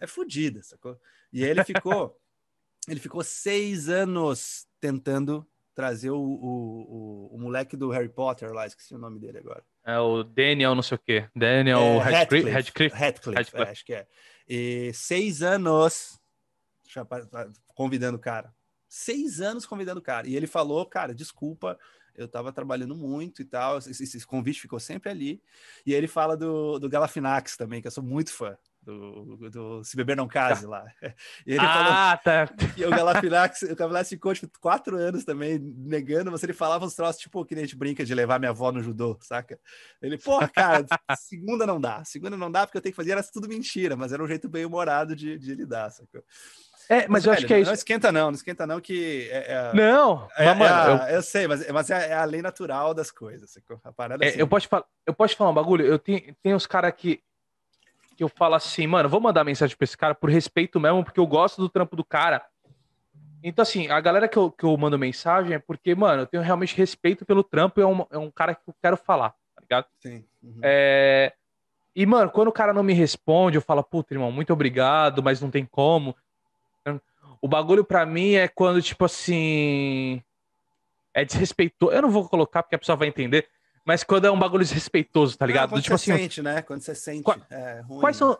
B: é fodida, sacou? E ele ficou, ele ficou seis anos tentando trazer o, o, o, o, moleque do Harry Potter lá, esqueci o nome dele agora.
A: É o Daniel não sei o quê. Daniel
B: é, Radcliffe. Radcliffe, Radcliffe, Radcliffe. É, acho que é. E seis anos convidando o cara. Seis anos convidando o cara. E ele falou, cara, desculpa, eu tava trabalhando muito e tal. Esse, esse convite ficou sempre ali. E ele fala do, do Galafinax também, que eu sou muito fã. do, do Se Beber Não Case lá.
A: E ele ah, falou tá.
B: que o Galafinax, o Galafinax ficou tipo, quatro anos também negando, mas ele falava uns troços, tipo, que nem a gente brinca de levar minha avó no judô, saca? Ele, porra, cara, segunda não dá, segunda não dá porque eu tenho que fazer, era tudo mentira, mas era um jeito bem humorado de, de lidar, saca?
A: É, mas, mas eu velho, acho que é isso.
B: Não esquenta, não, não esquenta, não, que. É,
A: é, não,
B: é, mas, mano, eu... eu... sei, mas, mas é, é, a lei natural das coisas. A parada
A: é,
B: assim.
A: eu, posso falar, eu posso falar um bagulho? Eu tenho, tenho uns caras que, que eu falo assim, mano, vou mandar mensagem pra esse cara por respeito mesmo, porque eu gosto do trampo do cara. Então, assim, a galera que eu, que eu mando mensagem é porque, mano, eu tenho realmente respeito pelo trampo e é um, é um cara que eu quero falar, tá ligado?
B: Sim. Uhum.
A: É... E, mano, quando o cara não me responde, eu falo, puta, irmão, muito obrigado, mas não tem como. O bagulho para mim é quando, tipo assim. É desrespeitoso. Eu não vou colocar porque a pessoa vai entender. Mas quando é um bagulho desrespeitoso, tá ligado?
B: Não, quando
A: tipo
B: você assim, sente, né? Quando você sente.
A: Qual, é, ruim, quais, são,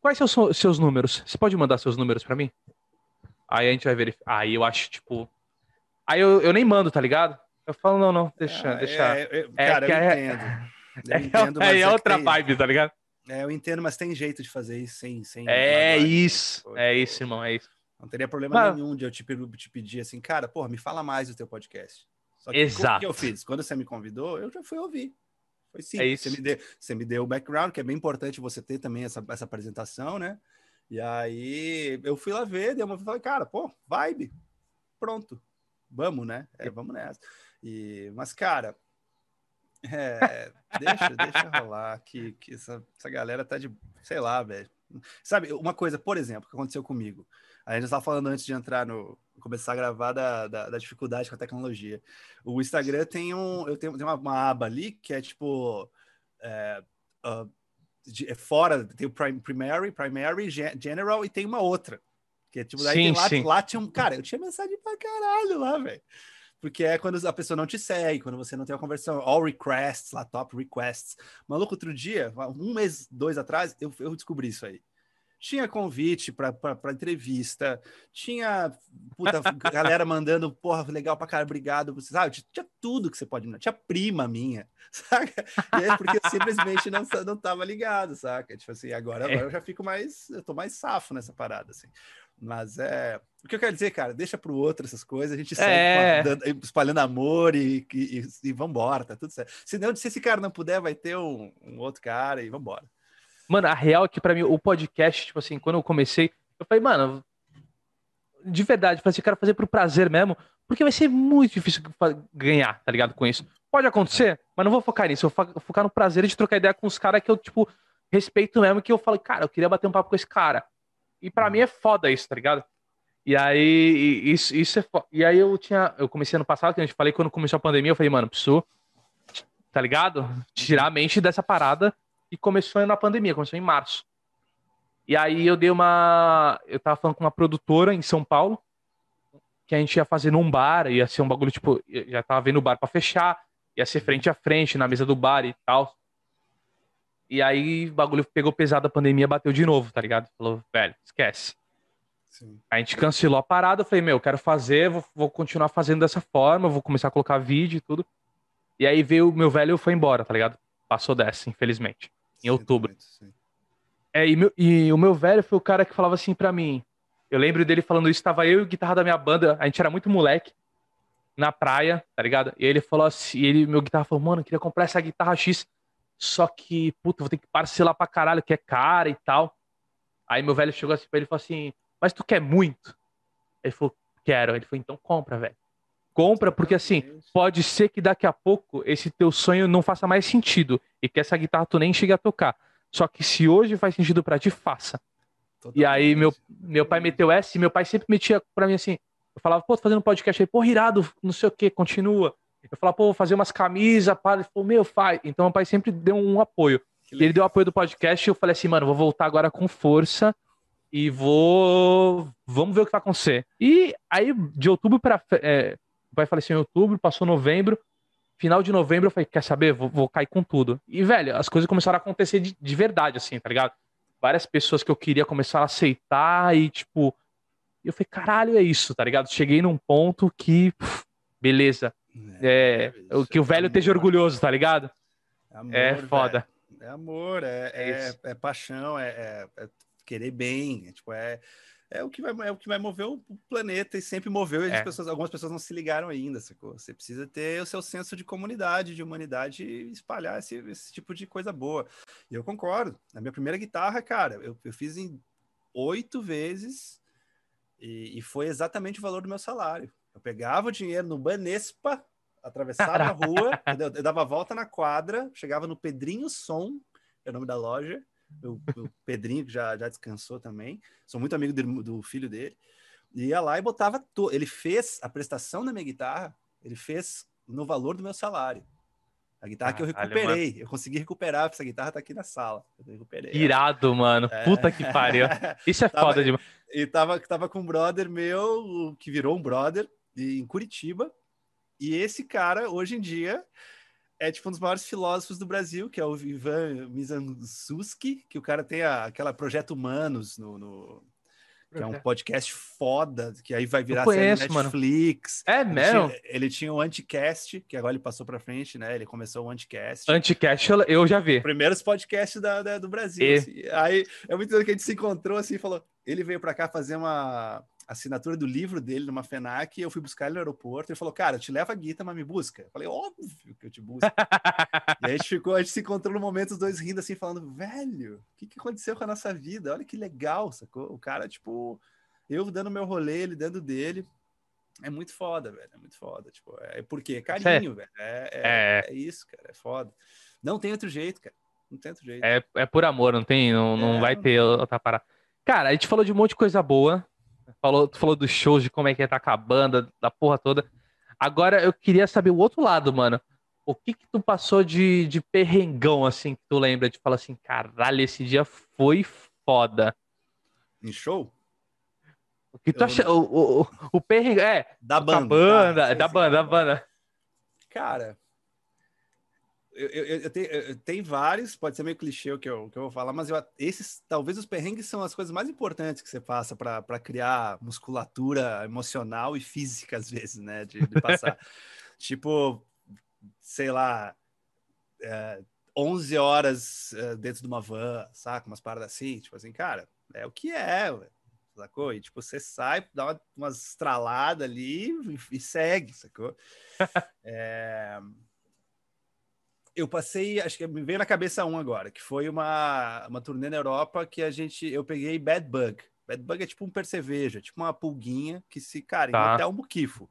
A: quais são os seus números? Você pode mandar seus números para mim? Aí a gente vai verificar. Aí eu acho, tipo. Aí eu, eu nem mando, tá ligado? Eu falo, não, não, deixa. Ah, deixa. É,
B: é, é cara, eu é, entendo. Eu
A: é, entendo, é, é outra vibe, tá ligado?
B: É, eu entendo, mas tem jeito de fazer isso sem. sem
A: é isso, é isso, irmão, é isso.
B: Não teria problema nenhum de eu te, te pedir assim, cara, porra, me fala mais do teu podcast.
A: Só que Exato.
B: o que eu fiz? Quando você me convidou, eu já fui ouvir. Foi sim. É você, me deu, você me deu o background, que é bem importante você ter também essa, essa apresentação, né? E aí eu fui lá ver, dei uma falei, cara, pô, vibe. Pronto. Vamos, né? É, vamos nessa. E, mas, cara, é, deixa, deixa rolar que, que essa, essa galera tá de, sei lá, velho. Sabe, uma coisa, por exemplo, que aconteceu comigo. A gente estava falando antes de entrar no. começar a gravar da, da, da, dificuldade com a tecnologia. O Instagram tem um. Eu tenho, tenho uma, uma aba ali que é tipo. É, uh, de, é fora, tem o Primary, Primary, General e tem uma outra. Que é tipo, daí sim, tem lá, lá tinha um. Cara, eu tinha mensagem pra caralho lá, velho. Porque é quando a pessoa não te segue, quando você não tem uma conversão. All requests, lá, top requests. Maluco, outro dia, um mês, dois atrás, eu, eu descobri isso aí tinha convite para entrevista, tinha puta, galera mandando, porra, legal pra cara, obrigado, você sabe? Tinha tudo que você pode, tinha prima minha, saca? E é porque eu simplesmente não, não tava ligado, saca? Tipo assim, agora, agora eu já fico mais, eu tô mais safo nessa parada, assim. Mas é. O que eu quero dizer, cara, deixa pro outro essas coisas, a gente segue é. espalhando amor e, e, e, vambora, tá tudo certo. Se, não, se esse cara não puder, vai ter um, um outro cara e vambora.
A: Mano, a real é que pra mim o podcast, tipo assim, quando eu comecei, eu falei, mano, de verdade, eu falei assim, quero fazer pro prazer mesmo, porque vai ser muito difícil ganhar, tá ligado, com isso. Pode acontecer, mas não vou focar nisso, eu vou focar no prazer de trocar ideia com os caras que eu, tipo, respeito mesmo, que eu falo, cara, eu queria bater um papo com esse cara. E para mim é foda isso, tá ligado? E aí, isso, isso é foda. E aí eu tinha, eu comecei ano passado, que a gente falei, quando começou a pandemia, eu falei, mano, preciso, tá ligado? Tirar a mente dessa parada e começou na pandemia, começou em março. E aí eu dei uma. Eu tava falando com uma produtora em São Paulo, que a gente ia fazer num bar, ia ser um bagulho, tipo, já tava vendo o bar para fechar, ia ser frente a frente, na mesa do bar e tal. E aí o bagulho pegou pesado, a pandemia bateu de novo, tá ligado? Falou, velho, esquece. Sim. A gente cancelou a parada, eu falei, meu, quero fazer, vou, vou continuar fazendo dessa forma, vou começar a colocar vídeo e tudo. E aí veio o meu velho foi embora, tá ligado? Passou dessa, infelizmente em outubro. É, e, meu, e, o meu velho foi o cara que falava assim para mim. Eu lembro dele falando isso, tava eu e o guitarra da minha banda, a gente era muito moleque, na praia, tá ligado? E ele falou assim, ele, meu guitarra falou, mano, eu queria comprar essa guitarra X, só que, puta, vou ter que parcelar pra caralho, que é cara e tal. Aí meu velho chegou assim pra ele e falou assim, mas tu quer muito? Ele falou, quero. Ele falou, então compra, velho. Compra, porque assim, pode ser que daqui a pouco esse teu sonho não faça mais sentido e que essa guitarra tu nem chegue a tocar. Só que se hoje faz sentido para ti, faça. Totalmente. E aí meu, meu pai meteu essa e meu pai sempre metia para mim assim, eu falava, pô, tô fazendo podcast aí, pô, irado, não sei o que, continua. Eu falava, pô, vou fazer umas camisas, para. Ele falou, meu, faz. Então meu pai sempre deu um apoio. E ele deu apoio do podcast e eu falei assim, mano, vou voltar agora com força e vou. Vamos ver o que vai acontecer. E aí, de outubro para é, pai faleceu em outubro, passou novembro. Final de novembro eu falei, quer saber? Vou, vou cair com tudo. E, velho, as coisas começaram a acontecer de, de verdade, assim, tá ligado? Várias pessoas que eu queria começar a aceitar e, tipo. Eu falei, caralho, é isso, tá ligado? Cheguei num ponto que. Pff, beleza. É, é, o que o velho amor, esteja orgulhoso, tá ligado?
B: Amor, é foda. É amor, é, é, é, é paixão, é, é, é, querer bem, é, tipo, é, é o que vai é o que vai mover o planeta e sempre moveu e é. pessoas, algumas pessoas não se ligaram ainda, sacou? Você precisa ter o seu senso de comunidade, de humanidade e espalhar esse, esse tipo de coisa boa. E eu concordo. Na minha primeira guitarra, cara, eu, eu fiz em oito vezes e, e, foi exatamente o valor do meu salário. Eu pegava o dinheiro no Banespa, atravessava a rua, eu, eu dava a volta na quadra, chegava no Pedrinho Som, é o nome da loja, o, o Pedrinho, que já, já descansou também. Sou muito amigo do, do filho dele. Ia lá e botava. To... Ele fez a prestação da minha guitarra, ele fez no valor do meu salário. A guitarra que eu recuperei. Mano. Eu consegui recuperar, essa guitarra tá aqui na sala. Eu recuperei.
A: Irado, mano. É. Puta que pariu. Isso é tava, foda demais.
B: E tava, tava com um brother meu, que virou um brother, em Curitiba. E esse cara, hoje em dia, é tipo um dos maiores filósofos do Brasil, que é o Ivan Mizanzuski, que o cara tem a, aquela Projeto Humanos no, no que é um podcast foda, que aí vai virar
A: conheço,
B: série Netflix.
A: Mano. É
B: ele
A: mesmo?
B: Tinha, ele tinha o Anticast, que agora ele passou pra frente, né? Ele começou o Anticast.
A: Anticast eu já vi.
B: Primeiros podcasts da, da do Brasil. E... Assim. Aí é muito que a gente se encontrou assim e falou: ele veio pra cá fazer uma assinatura do livro dele numa FENAC, eu fui buscar ele no aeroporto, ele falou, cara, te leva a guita, mas me busca. Eu falei, óbvio que eu te busco. e a gente ficou, a gente se encontrou no momento, os dois rindo assim, falando, velho, o que, que aconteceu com a nossa vida? Olha que legal, sacou? O cara, tipo, eu dando meu rolê, ele dando dele. É muito foda, velho, é muito foda. Tipo, é porque é carinho, velho. É, é, é. é isso, cara, é foda. Não tem outro jeito, cara. Não tem outro jeito.
A: É, é por amor, não tem, não, não é, vai ter outra parada. Cara, a gente falou de um monte de coisa boa. Falou, tu falou dos shows, de como é que tá acabando, da porra toda. Agora eu queria saber o outro lado, mano. O que que tu passou de, de perrengão, assim, que tu lembra de falar assim, caralho, esse dia foi foda.
B: Em show?
A: O que tu eu... acha? O, o, o perrengão, é.
B: Da banda.
A: banda, ah, da banda, da banda.
B: Cara, eu, eu, eu, tenho, eu, tenho, vários, pode ser meio clichê o que eu, que eu vou falar, mas esses, talvez os perrengues são as coisas mais importantes que você passa para criar musculatura emocional e física, às vezes, né? De, de passar. tipo, sei lá, é, 11 horas é, dentro de uma van, saca? Umas paradas assim, tipo assim, cara, é o que é, sacou? E tipo, você sai, dá uma, umas estraladas ali e, e segue, sacou? é eu passei, acho que me veio na cabeça um agora, que foi uma, uma turnê na Europa que a gente, eu peguei Bad Bug. Bad Bug é tipo um perceveja, tipo uma pulguinha que se, cara, tá. em hotel muquifo.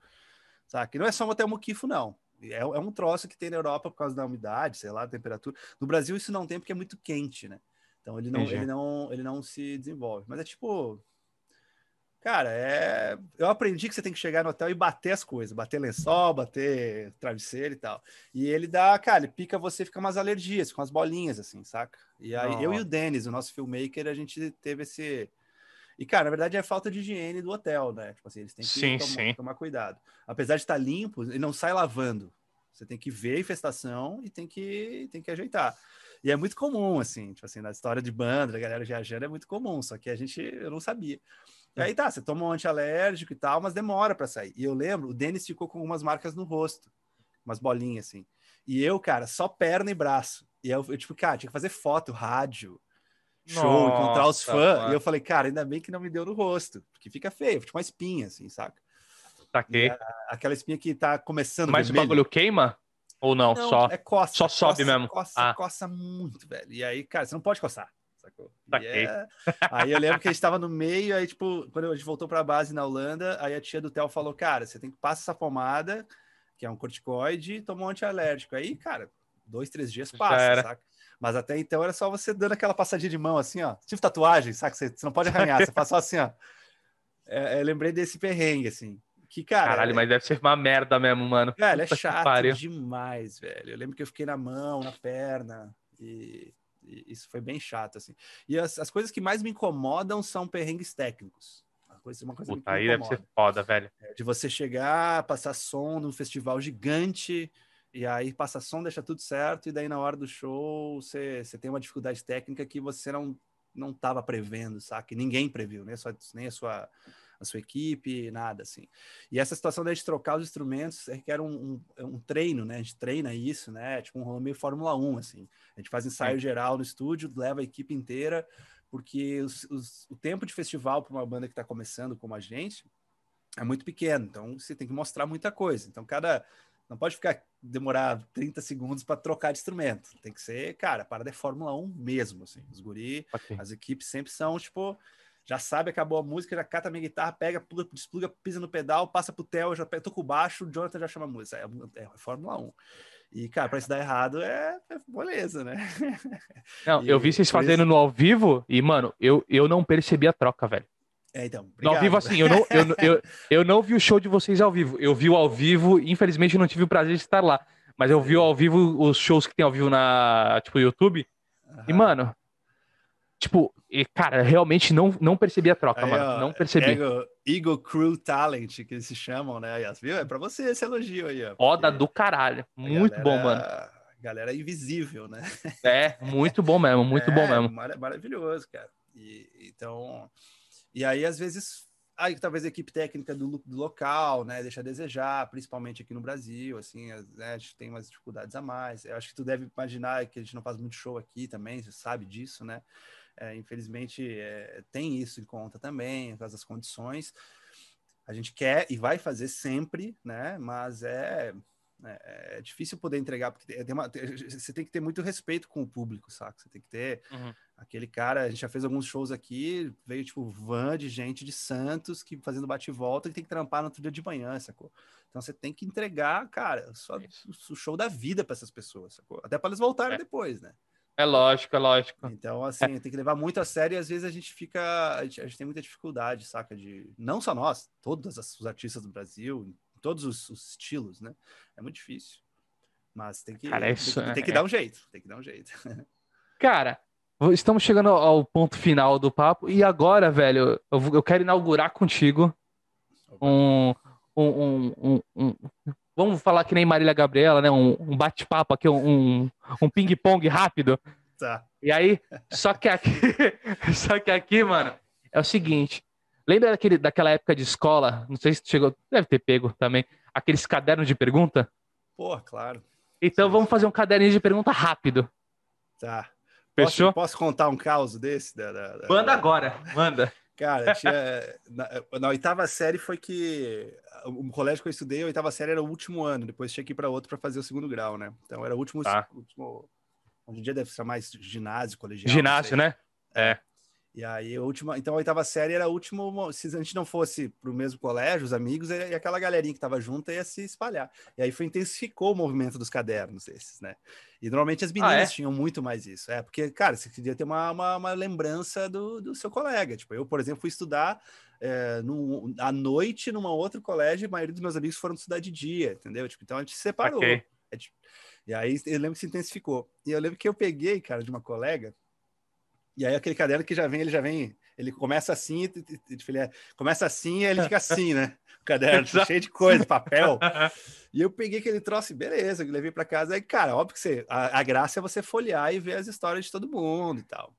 B: Sabe? Que não é só um hotel muquifo, não. É, é um troço que tem na Europa por causa da umidade, sei lá, temperatura. No Brasil isso não tem porque é muito quente, né? Então ele não, ele não, ele não se desenvolve. Mas é tipo, Cara, é... eu aprendi que você tem que chegar no hotel e bater as coisas, bater lençol, bater travesseiro e tal. E ele dá, cara, ele pica você, fica umas alergias, com as bolinhas, assim, saca? E aí eu e o Denis, o nosso filmmaker, a gente teve esse. E, cara, na verdade é falta de higiene do hotel, né? Tipo assim, eles têm que
A: sim,
B: tomar,
A: sim.
B: tomar cuidado. Apesar de estar limpo, ele não sai lavando. Você tem que ver a infestação e tem que, tem que ajeitar. E é muito comum, assim, tipo assim, na história de banda, da galera viajando, é muito comum, só que a gente, eu não sabia. E aí tá, você toma um antialérgico e tal, mas demora para sair. E eu lembro, o Denis ficou com algumas marcas no rosto, umas bolinhas assim. E eu, cara, só perna e braço. E eu, eu tipo, cara, tinha que fazer foto, rádio, show, Nossa, encontrar os fãs. Mano. E eu falei, cara, ainda bem que não me deu no rosto, porque fica feio, tipo uma espinha, assim, saca?
A: Saquei.
B: A, aquela espinha que tá começando.
A: Mas vermelho. o bagulho queima? Ou não? não só,
B: é coça,
A: só sobe
B: coça,
A: mesmo.
B: Coça, ah. coça muito, velho. E aí, cara, você não pode coçar sacou? É... Aí eu lembro que a gente estava no meio, aí, tipo, quando a gente voltou para a base na Holanda, aí a tia do Theo falou: Cara, você tem que passar essa pomada, que é um corticoide, e tomar um antialérgico. Aí, cara, dois, três dias passa, saca? Mas até então era só você dando aquela passadinha de mão assim, ó. Tipo tatuagem, saca? Você, você não pode arranhar, você faz só assim, ó. É, eu lembrei desse perrengue, assim. Que, cara.
A: Caralho,
B: é...
A: mas deve ser uma merda mesmo, mano.
B: Cara, é chato demais, velho. Eu lembro que eu fiquei na mão, na perna. E isso foi bem chato, assim. E as, as coisas que mais me incomodam são perrengues técnicos. Uma coisa, uma coisa
A: Puta, aí deve ser foda, velho.
B: É, de você chegar, passar som num festival gigante, e aí passa som, deixa tudo certo, e daí na hora do show você, você tem uma dificuldade técnica que você não não estava prevendo, sabe? Ninguém previu, a sua, nem a sua a sua equipe, nada assim. E essa situação da gente trocar os instrumentos requer um, um, um, treino, né? A gente treina isso, né? Tipo um rolê meio Fórmula 1, assim. A gente faz ensaio é. geral no estúdio, leva a equipe inteira, porque os, os, o tempo de festival para uma banda que está começando como a gente é muito pequeno, então você tem que mostrar muita coisa. Então, cada não pode ficar demorar 30 segundos para trocar de instrumento. Tem que ser, cara, a parada é Fórmula 1 mesmo, assim. Os guri, okay. as equipes sempre são, tipo, já sabe, acabou a música, já cata a minha guitarra, pega, pluga, despluga, pisa no pedal, passa pro Theo, já tô com o baixo, o Jonathan já chama a música. É, é, é Fórmula 1. E, cara, para isso dar errado é, é beleza, né?
A: Não, e, eu vi vocês fazendo isso... no ao vivo e, mano, eu, eu não percebi a troca, velho.
B: É, então.
A: Obrigado. No ao vivo, assim, eu não, eu, eu, eu não vi o show de vocês ao vivo. Eu vi o ao vivo, infelizmente não tive o prazer de estar lá. Mas eu vi ao vivo os shows que tem ao vivo na, tipo, YouTube. Uhum. E, mano, tipo, e, cara, realmente não, não percebi a troca, Aí, mano. Ó, não percebi.
B: Ego, Eagle Crew Talent, que eles se chamam, né? Viu? É pra você esse elogio aí, ó.
A: Foda do caralho. Muito galera, bom, mano.
B: Galera invisível, né?
A: É, muito bom mesmo, muito é, bom mesmo.
B: Maravilhoso, cara. E, então, e aí, às vezes, aí talvez a equipe técnica do, do local, né, deixa a desejar, principalmente aqui no Brasil, assim, né, a gente tem umas dificuldades a mais. Eu acho que tu deve imaginar que a gente não faz muito show aqui também, você sabe disso, né? É, infelizmente, é, tem isso em conta também, por causa das condições. A gente quer e vai fazer sempre, né? Mas é é, é, difícil poder entregar, porque tem uma, você tem que ter muito respeito com o público, saca? Você tem que ter uhum. aquele cara. A gente já fez alguns shows aqui, veio tipo van de gente de Santos que fazendo bate e volta que tem que trampar no outro dia de manhã, sacou? Então você tem que entregar, cara, só o show da vida para essas pessoas, sacou? Até para eles voltarem é. depois, né?
A: É lógico, é lógico.
B: Então, assim, é. tem que levar muito a sério e às vezes a gente fica. A gente, a gente, tem muita dificuldade, saca? De. Não só nós, todos os artistas do Brasil, todos os, os estilos, né? É muito difícil. Mas tem que, Cara, isso, tem, tem, que é... dar um jeito, tem que dar um jeito.
A: Cara, estamos chegando ao ponto final do papo e agora, velho, eu, eu quero inaugurar contigo um, um, um, um, vamos falar que nem Marília Gabriela, né? Um, bate-papo aqui, um, um ping-pong rápido.
B: Tá.
A: E aí, só que aqui, só que aqui, mano, é o seguinte, Lembra daquele, daquela época de escola? Não sei se chegou, deve ter pego também. Aqueles cadernos de pergunta?
B: Pô, claro.
A: Então Sim. vamos fazer um caderninho de pergunta rápido.
B: Tá.
A: Fechou?
B: Posso, posso contar um caos desse? Da,
A: da, da... Manda agora, manda.
B: Cara, tinha, na, na, oitava série foi que o colégio que eu estudei, a oitava série era o último ano, depois tinha que ir para outro para fazer o segundo grau, né? Então era o último, tá. último hoje em dia deve ser mais ginásio, colegial.
A: Ginásio, né? É.
B: E aí, a última, então a oitava série era a última. Se a gente não fosse para o mesmo colégio, os amigos, e aquela galerinha que estava junto ia se espalhar. E aí foi intensificou o movimento dos cadernos esses, né? E normalmente as meninas ah, é? tinham muito mais isso. É, porque, cara, você queria ter uma, uma, uma lembrança do, do seu colega. Tipo, eu, por exemplo, fui estudar é, no, à noite numa outro colégio, e a maioria dos meus amigos foram estudar de dia, entendeu? Tipo, então a gente se separou. Okay. É, tipo, e aí eu lembro que se intensificou. E eu lembro que eu peguei, cara, de uma colega e aí aquele caderno que já vem, ele já vem, ele começa assim, ele é, começa assim e ele fica assim, né? O caderno cheio de coisa, papel. E eu peguei aquele troço, beleza, levei para casa. Aí, cara, óbvio que você, a, a, graça é você folhear e ver as histórias de todo mundo e tal.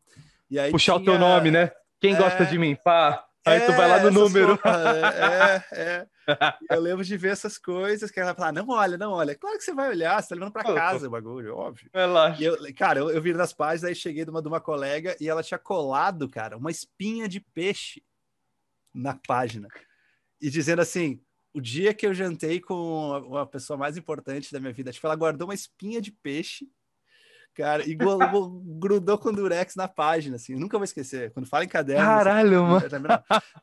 B: E aí
A: Puxar tinha... o teu nome, né? Quem é... gosta de mim? Pá. Aí é, tu vai lá no número.
B: é, é. Eu lembro de ver essas coisas que ela falar, não olha, não olha. Claro que você vai olhar, você tá levando para casa o bagulho, óbvio.
A: Relaxa.
B: E eu, cara, eu, eu vi nas páginas, aí cheguei de uma, de uma colega e ela tinha colado, cara, uma espinha de peixe na página. E dizendo assim, o dia que eu jantei com uma pessoa mais importante da minha vida, tipo, ela guardou uma espinha de peixe Cara, igual grudou com durex na página, assim. Eu nunca vou esquecer. Quando fala em caderno.
A: Caralho, mano.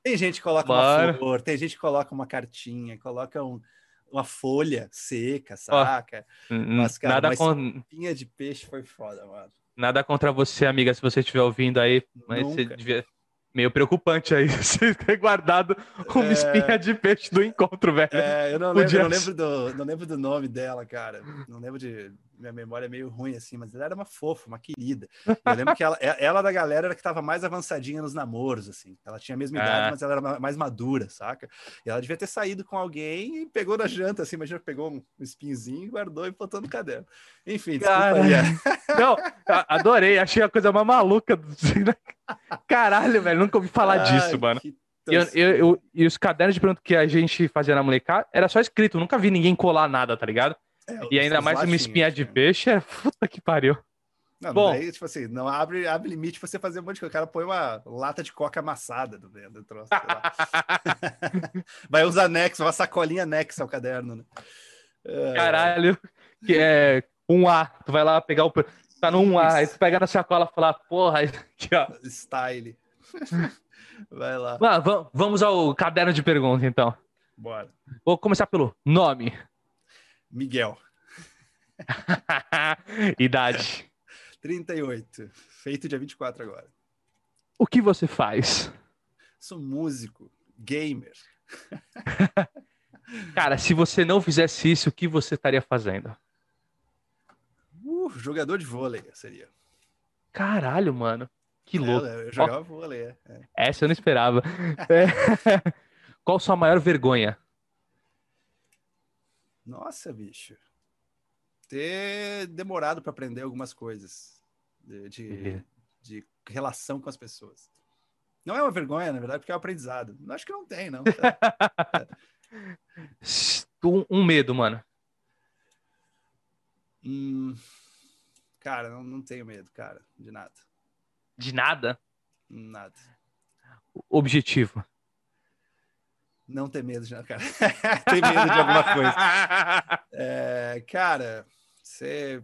B: Tem gente que coloca mano. uma flor, tem gente que coloca uma cartinha, coloca um, uma folha seca, saca?
A: Mas, cara, Nada
B: uma espinha de peixe foi foda, mano.
A: Nada contra você, amiga, se você estiver ouvindo aí, mas nunca. você devia meio preocupante aí você ter guardado uma é... espinha de peixe do encontro, velho.
B: É, eu não lembro, não lembro, do, não lembro do nome dela, cara. Não lembro de minha memória é meio ruim assim, mas ela era uma fofa, uma querida. Eu lembro que ela, ela da galera era que estava mais avançadinha nos namoros, assim. Ela tinha a mesma idade, é. mas ela era mais madura, saca? E ela devia ter saído com alguém e pegou na janta, assim, imagina, pegou um espinhozinho, guardou e botou no caderno. Enfim,
A: Cara... Não, adorei, achei a coisa mais maluca. Caralho, velho, nunca ouvi falar Ai, disso, mano.
B: Que
A: E, eu, eu, eu, e os cadernos de pergunta que a gente fazia na molecada era só escrito, nunca vi ninguém colar nada, tá ligado? É, e ainda mais uma espinha de peixe, é puta que pariu.
B: Não, Bom, daí, tipo assim, não abre, abre limite pra você fazer um monte de coisa. O cara põe uma lata de coca amassada do, do troço. Vai usar anexo, uma sacolinha anexa ao caderno, né?
A: É... Caralho, que é um A. Tu vai lá pegar o. Tá no 1A, aí tu pega na sacola e fala, porra, aqui, ó.
B: Style. Vai lá.
A: Vamos ao caderno de perguntas, então.
B: Bora.
A: Vou começar pelo nome.
B: Miguel.
A: Idade.
B: 38. Feito dia 24 agora.
A: O que você faz?
B: Sou músico, gamer.
A: Cara, se você não fizesse isso, o que você estaria fazendo?
B: Uh, jogador de vôlei seria.
A: Caralho, mano. Que é, louco.
B: eu jogava vôlei, é.
A: Essa eu não esperava. é. Qual sua maior vergonha?
B: Nossa, bicho. Ter demorado para aprender algumas coisas de, de, de, relação com as pessoas. Não é uma vergonha, na verdade, porque é um aprendizado. Acho que não tem, não.
A: um, um medo, mano.
B: Hum, cara, não, não tenho medo, cara, de nada.
A: De nada?
B: Nada.
A: Objetivo.
B: Não ter medo de nada, cara. Tem medo de alguma coisa. É, cara, você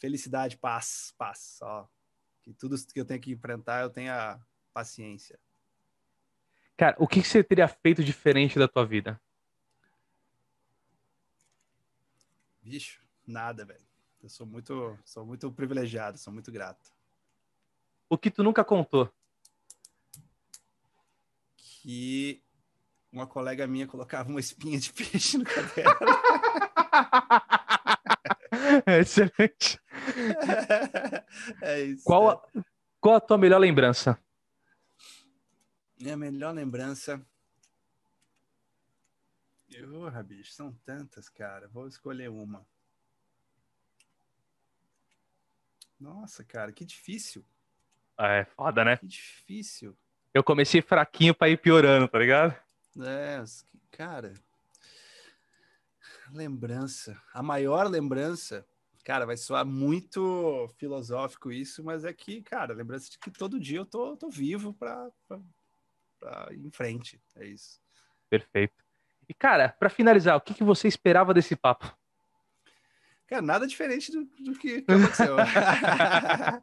B: felicidade, paz, paz, só. Que tudo que eu tenho que enfrentar, eu tenha paciência.
A: Cara, o que você teria feito diferente da tua vida?
B: Bicho, nada, velho. Eu sou muito, sou muito privilegiado, sou muito grato.
A: O que tu nunca contou?
B: Que uma colega minha colocava uma espinha de peixe no caderno.
A: Excelente.
B: é isso.
A: Qual, a, qual a tua melhor lembrança?
B: Minha melhor lembrança. Porra, bicho, são tantas, cara. Vou escolher uma. Nossa, cara, que difícil.
A: É foda, né?
B: Que difícil.
A: Eu comecei fraquinho pra ir piorando, tá ligado?
B: É, cara. Lembrança. A maior lembrança Cara, vai soar muito filosófico isso, mas é que, cara, lembrança de que todo dia eu tô, tô vivo para ir em frente. É isso.
A: Perfeito. E, cara, para finalizar, o que, que você esperava desse papo?
B: Cara, nada diferente do, do que aconteceu.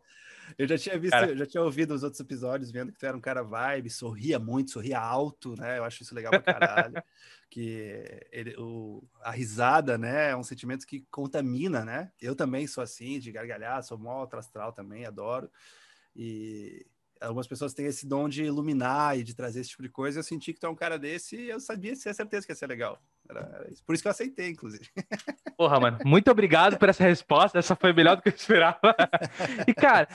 B: Eu já tinha visto, cara... já tinha ouvido os outros episódios, vendo que tu era um cara vibe, sorria muito, sorria alto, né? Eu acho isso legal pra caralho. que ele, o, a risada, né, é um sentimento que contamina, né? Eu também sou assim, de gargalhar, sou mó astral também, adoro. E algumas pessoas têm esse dom de iluminar e de trazer esse tipo de coisa. Eu senti que tu é um cara desse e eu sabia, tinha certeza que ia ser legal. Era, era isso. Por isso que eu aceitei, inclusive.
A: Porra, mano, muito obrigado por essa resposta. Essa foi melhor do que eu esperava. E, cara,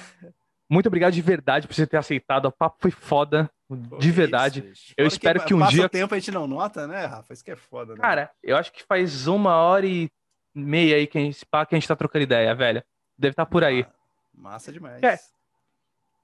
A: muito obrigado de verdade por você ter aceitado. O papo foi foda, de verdade. Isso, eu espero que, que um dia.
B: o tempo a gente não nota, né, Rafa? Isso que é foda, né?
A: Cara, eu acho que faz uma hora e meia aí que a gente, que a gente tá trocando ideia, velho. Deve estar tá por aí.
B: Massa demais.
A: É.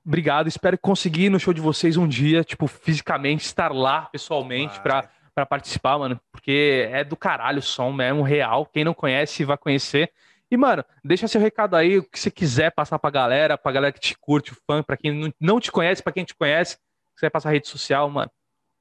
A: Obrigado, espero conseguir ir no show de vocês um dia, tipo, fisicamente, estar lá pessoalmente para para participar, mano, porque é do caralho o som mesmo, real. Quem não conhece vai conhecer. E, mano, deixa seu recado aí, o que você quiser passar pra galera, pra galera que te curte, o fã, pra quem não te conhece, pra quem te conhece, quiser passar rede social, mano.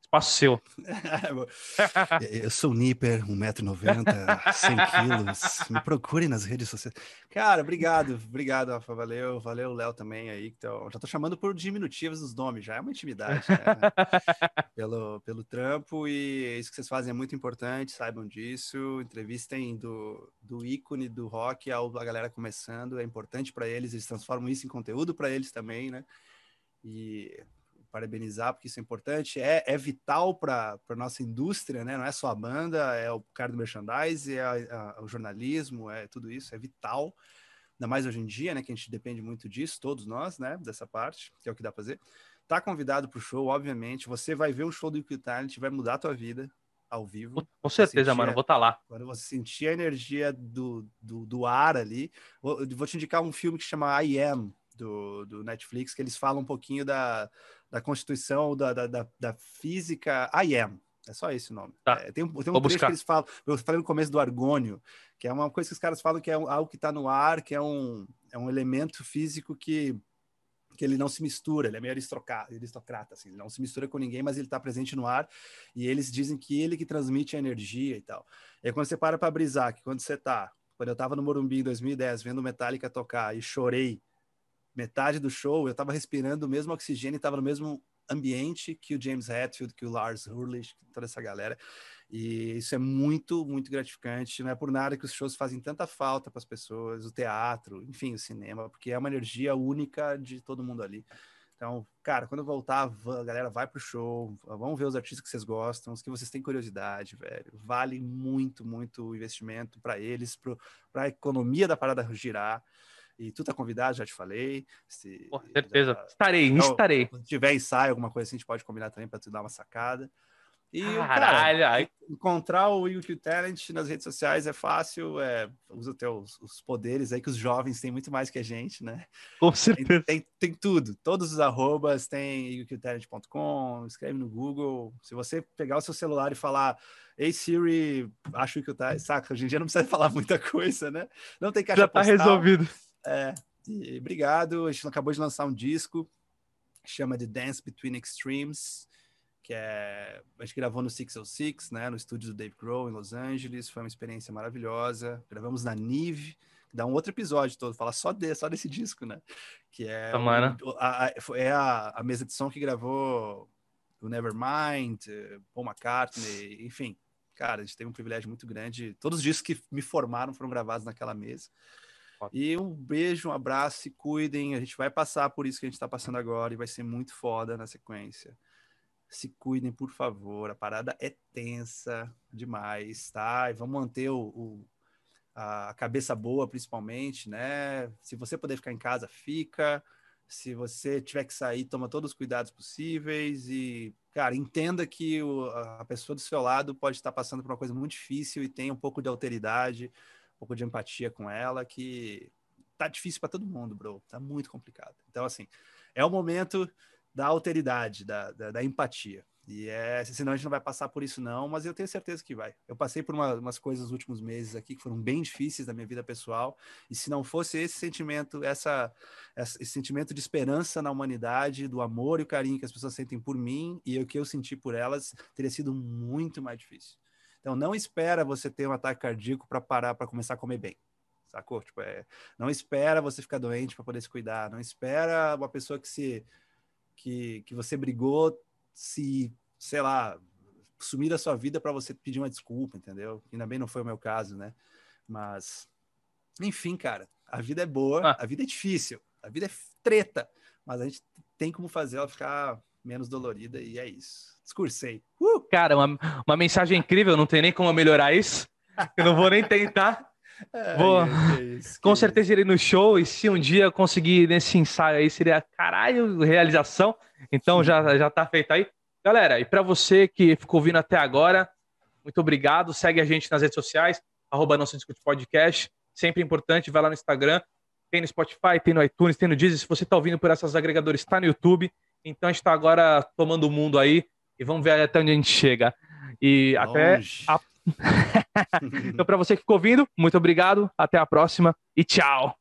A: Espaço seu.
B: eu sou o Nipper, 1,90m, 100 quilos. Me procure nas redes sociais. Cara, obrigado, obrigado, Rafa. Valeu, valeu, Léo também aí. Então, já tô chamando por diminutivos os nomes, já é uma intimidade, né? pelo, pelo trampo e isso que vocês fazem é muito importante, saibam disso. Entrevistem do, do ícone do rock ao a galera começando, é importante para eles, eles transformam isso em conteúdo para eles também, né? E parabenizar, porque isso é importante, é, é vital para a nossa indústria, né? Não é só a banda, é o cara do merchandise, é a, a, o jornalismo, é tudo isso, é vital. Ainda mais hoje em dia, né? Que a gente depende muito disso, todos nós, né? Dessa parte, que é o que dá para fazer. Tá convidado para o show, obviamente. Você vai ver um show do Equal Talent, vai mudar a tua vida ao vivo.
A: Com certeza, mano, vou estar tá lá.
B: Quando você sentir a energia do, do, do ar ali. Vou, vou te indicar um filme que chama I Am, do, do Netflix, que eles falam um pouquinho da, da constituição, da, da, da, física. I am. É só esse o nome. Tá. É, tem, tem um trecho que eles falam. Eu falei no começo do argônio, que é uma coisa que os caras falam que é algo que está no ar, que é um, é um elemento físico que que ele não se mistura, ele é meio aristocrata, aristocrata assim, ele não se mistura com ninguém, mas ele está presente no ar, e eles dizem que ele que transmite a energia e tal. E aí, quando você para para brisar, que quando você tá, quando eu estava no Morumbi em 2010, vendo Metallica tocar e chorei metade do show, eu estava respirando o mesmo oxigênio, estava no mesmo ambiente que o James Hetfield, que o Lars Ulrich, toda essa galera. E isso é muito, muito gratificante. Não é por nada que os shows fazem tanta falta para as pessoas, o teatro, enfim, o cinema, porque é uma energia única de todo mundo ali. Então, cara, quando voltar, a galera vai pro show, vamos ver os artistas que vocês gostam, os que vocês têm curiosidade, velho. Vale muito, muito investimento para eles, para a economia da parada girar. E tu tá convidado, já te falei. Se,
A: Com certeza. Já... Estarei, então, estarei.
B: Se tiver ensaio, alguma coisa assim, a gente pode combinar também para tu dar uma sacada.
A: E, Caralho, cara,
B: encontrar o YouTube Talent nas redes sociais é fácil, é, usa teus, os poderes aí que os jovens têm muito mais que a gente, né?
A: Com certeza.
B: Tem, tem, tem tudo, todos os arrobas, tem youqtalent.com, escreve no Google. Se você pegar o seu celular e falar, ei Siri, acho que o tá, saca, hoje em dia não precisa falar muita coisa, né? Não tem caixa
A: Já tá postal. resolvido.
B: É, e, obrigado. A gente acabou de lançar um disco, chama de Dance Between Extremes, que é a gente gravou no 606, né, no estúdio do Dave Grohl em Los Angeles. Foi uma experiência maravilhosa. Gravamos na Nive, dá um outro episódio todo, fala só, de, só desse disco, né? Que é, um, a, a, é a, a mesa de som que gravou o Nevermind, Paul McCartney, enfim. Cara, a gente teve um privilégio muito grande. Todos os discos que me formaram foram gravados naquela mesa. E um beijo, um abraço, se cuidem. A gente vai passar por isso que a gente está passando agora e vai ser muito foda na sequência. Se cuidem, por favor. A parada é tensa demais, tá? E vamos manter o, o a cabeça boa, principalmente, né? Se você puder ficar em casa, fica. Se você tiver que sair, toma todos os cuidados possíveis e, cara, entenda que o, a pessoa do seu lado pode estar passando por uma coisa muito difícil e tenha um pouco de alteridade um pouco de empatia com ela, que tá difícil para todo mundo, bro. Tá muito complicado. Então, assim, é o momento da alteridade, da, da, da, empatia. E é, senão a gente não vai passar por isso, não, mas eu tenho certeza que vai. Eu passei por uma, umas coisas nos últimos meses aqui que foram bem difíceis da minha vida pessoal, e se não fosse esse sentimento, essa, esse sentimento de esperança na humanidade, do amor e o carinho que as pessoas sentem por mim e o que eu senti por elas, teria sido muito mais difícil. Então, não espera você ter um ataque cardíaco para parar, para começar a comer bem. Sacou? Tipo, é, não espera você ficar doente para poder se cuidar. Não espera uma pessoa que se que, que você brigou se, sei lá, sumir da sua vida para você pedir uma desculpa, entendeu? Ainda bem não foi o meu caso, né? Mas, enfim, cara, a vida é boa, ah. a vida é difícil, a vida é treta, mas a gente tem como fazer ela ficar menos dolorida e é isso. Discursei.
A: Uh! Cara, uma, uma mensagem incrível, não tem nem como melhorar isso. Eu não vou nem tentar. É, vou, isso, com certeza irei no show e se um dia conseguir nesse ensaio aí seria caralho realização. Então já já tá feito aí. Galera, e para você que ficou ouvindo até agora, muito obrigado. Segue a gente nas redes sociais, arroba não se discute podcast. Sempre importante, vai lá no Instagram, tem no Spotify, tem no iTunes, tem no Deezer. Se você está ouvindo por essas agregadores, está no YouTube. Então a gente está agora tomando o mundo aí e vamos ver até onde a gente chega. E Longe. até. A... então, para você que ficou ouvindo, muito obrigado. Até a próxima e tchau.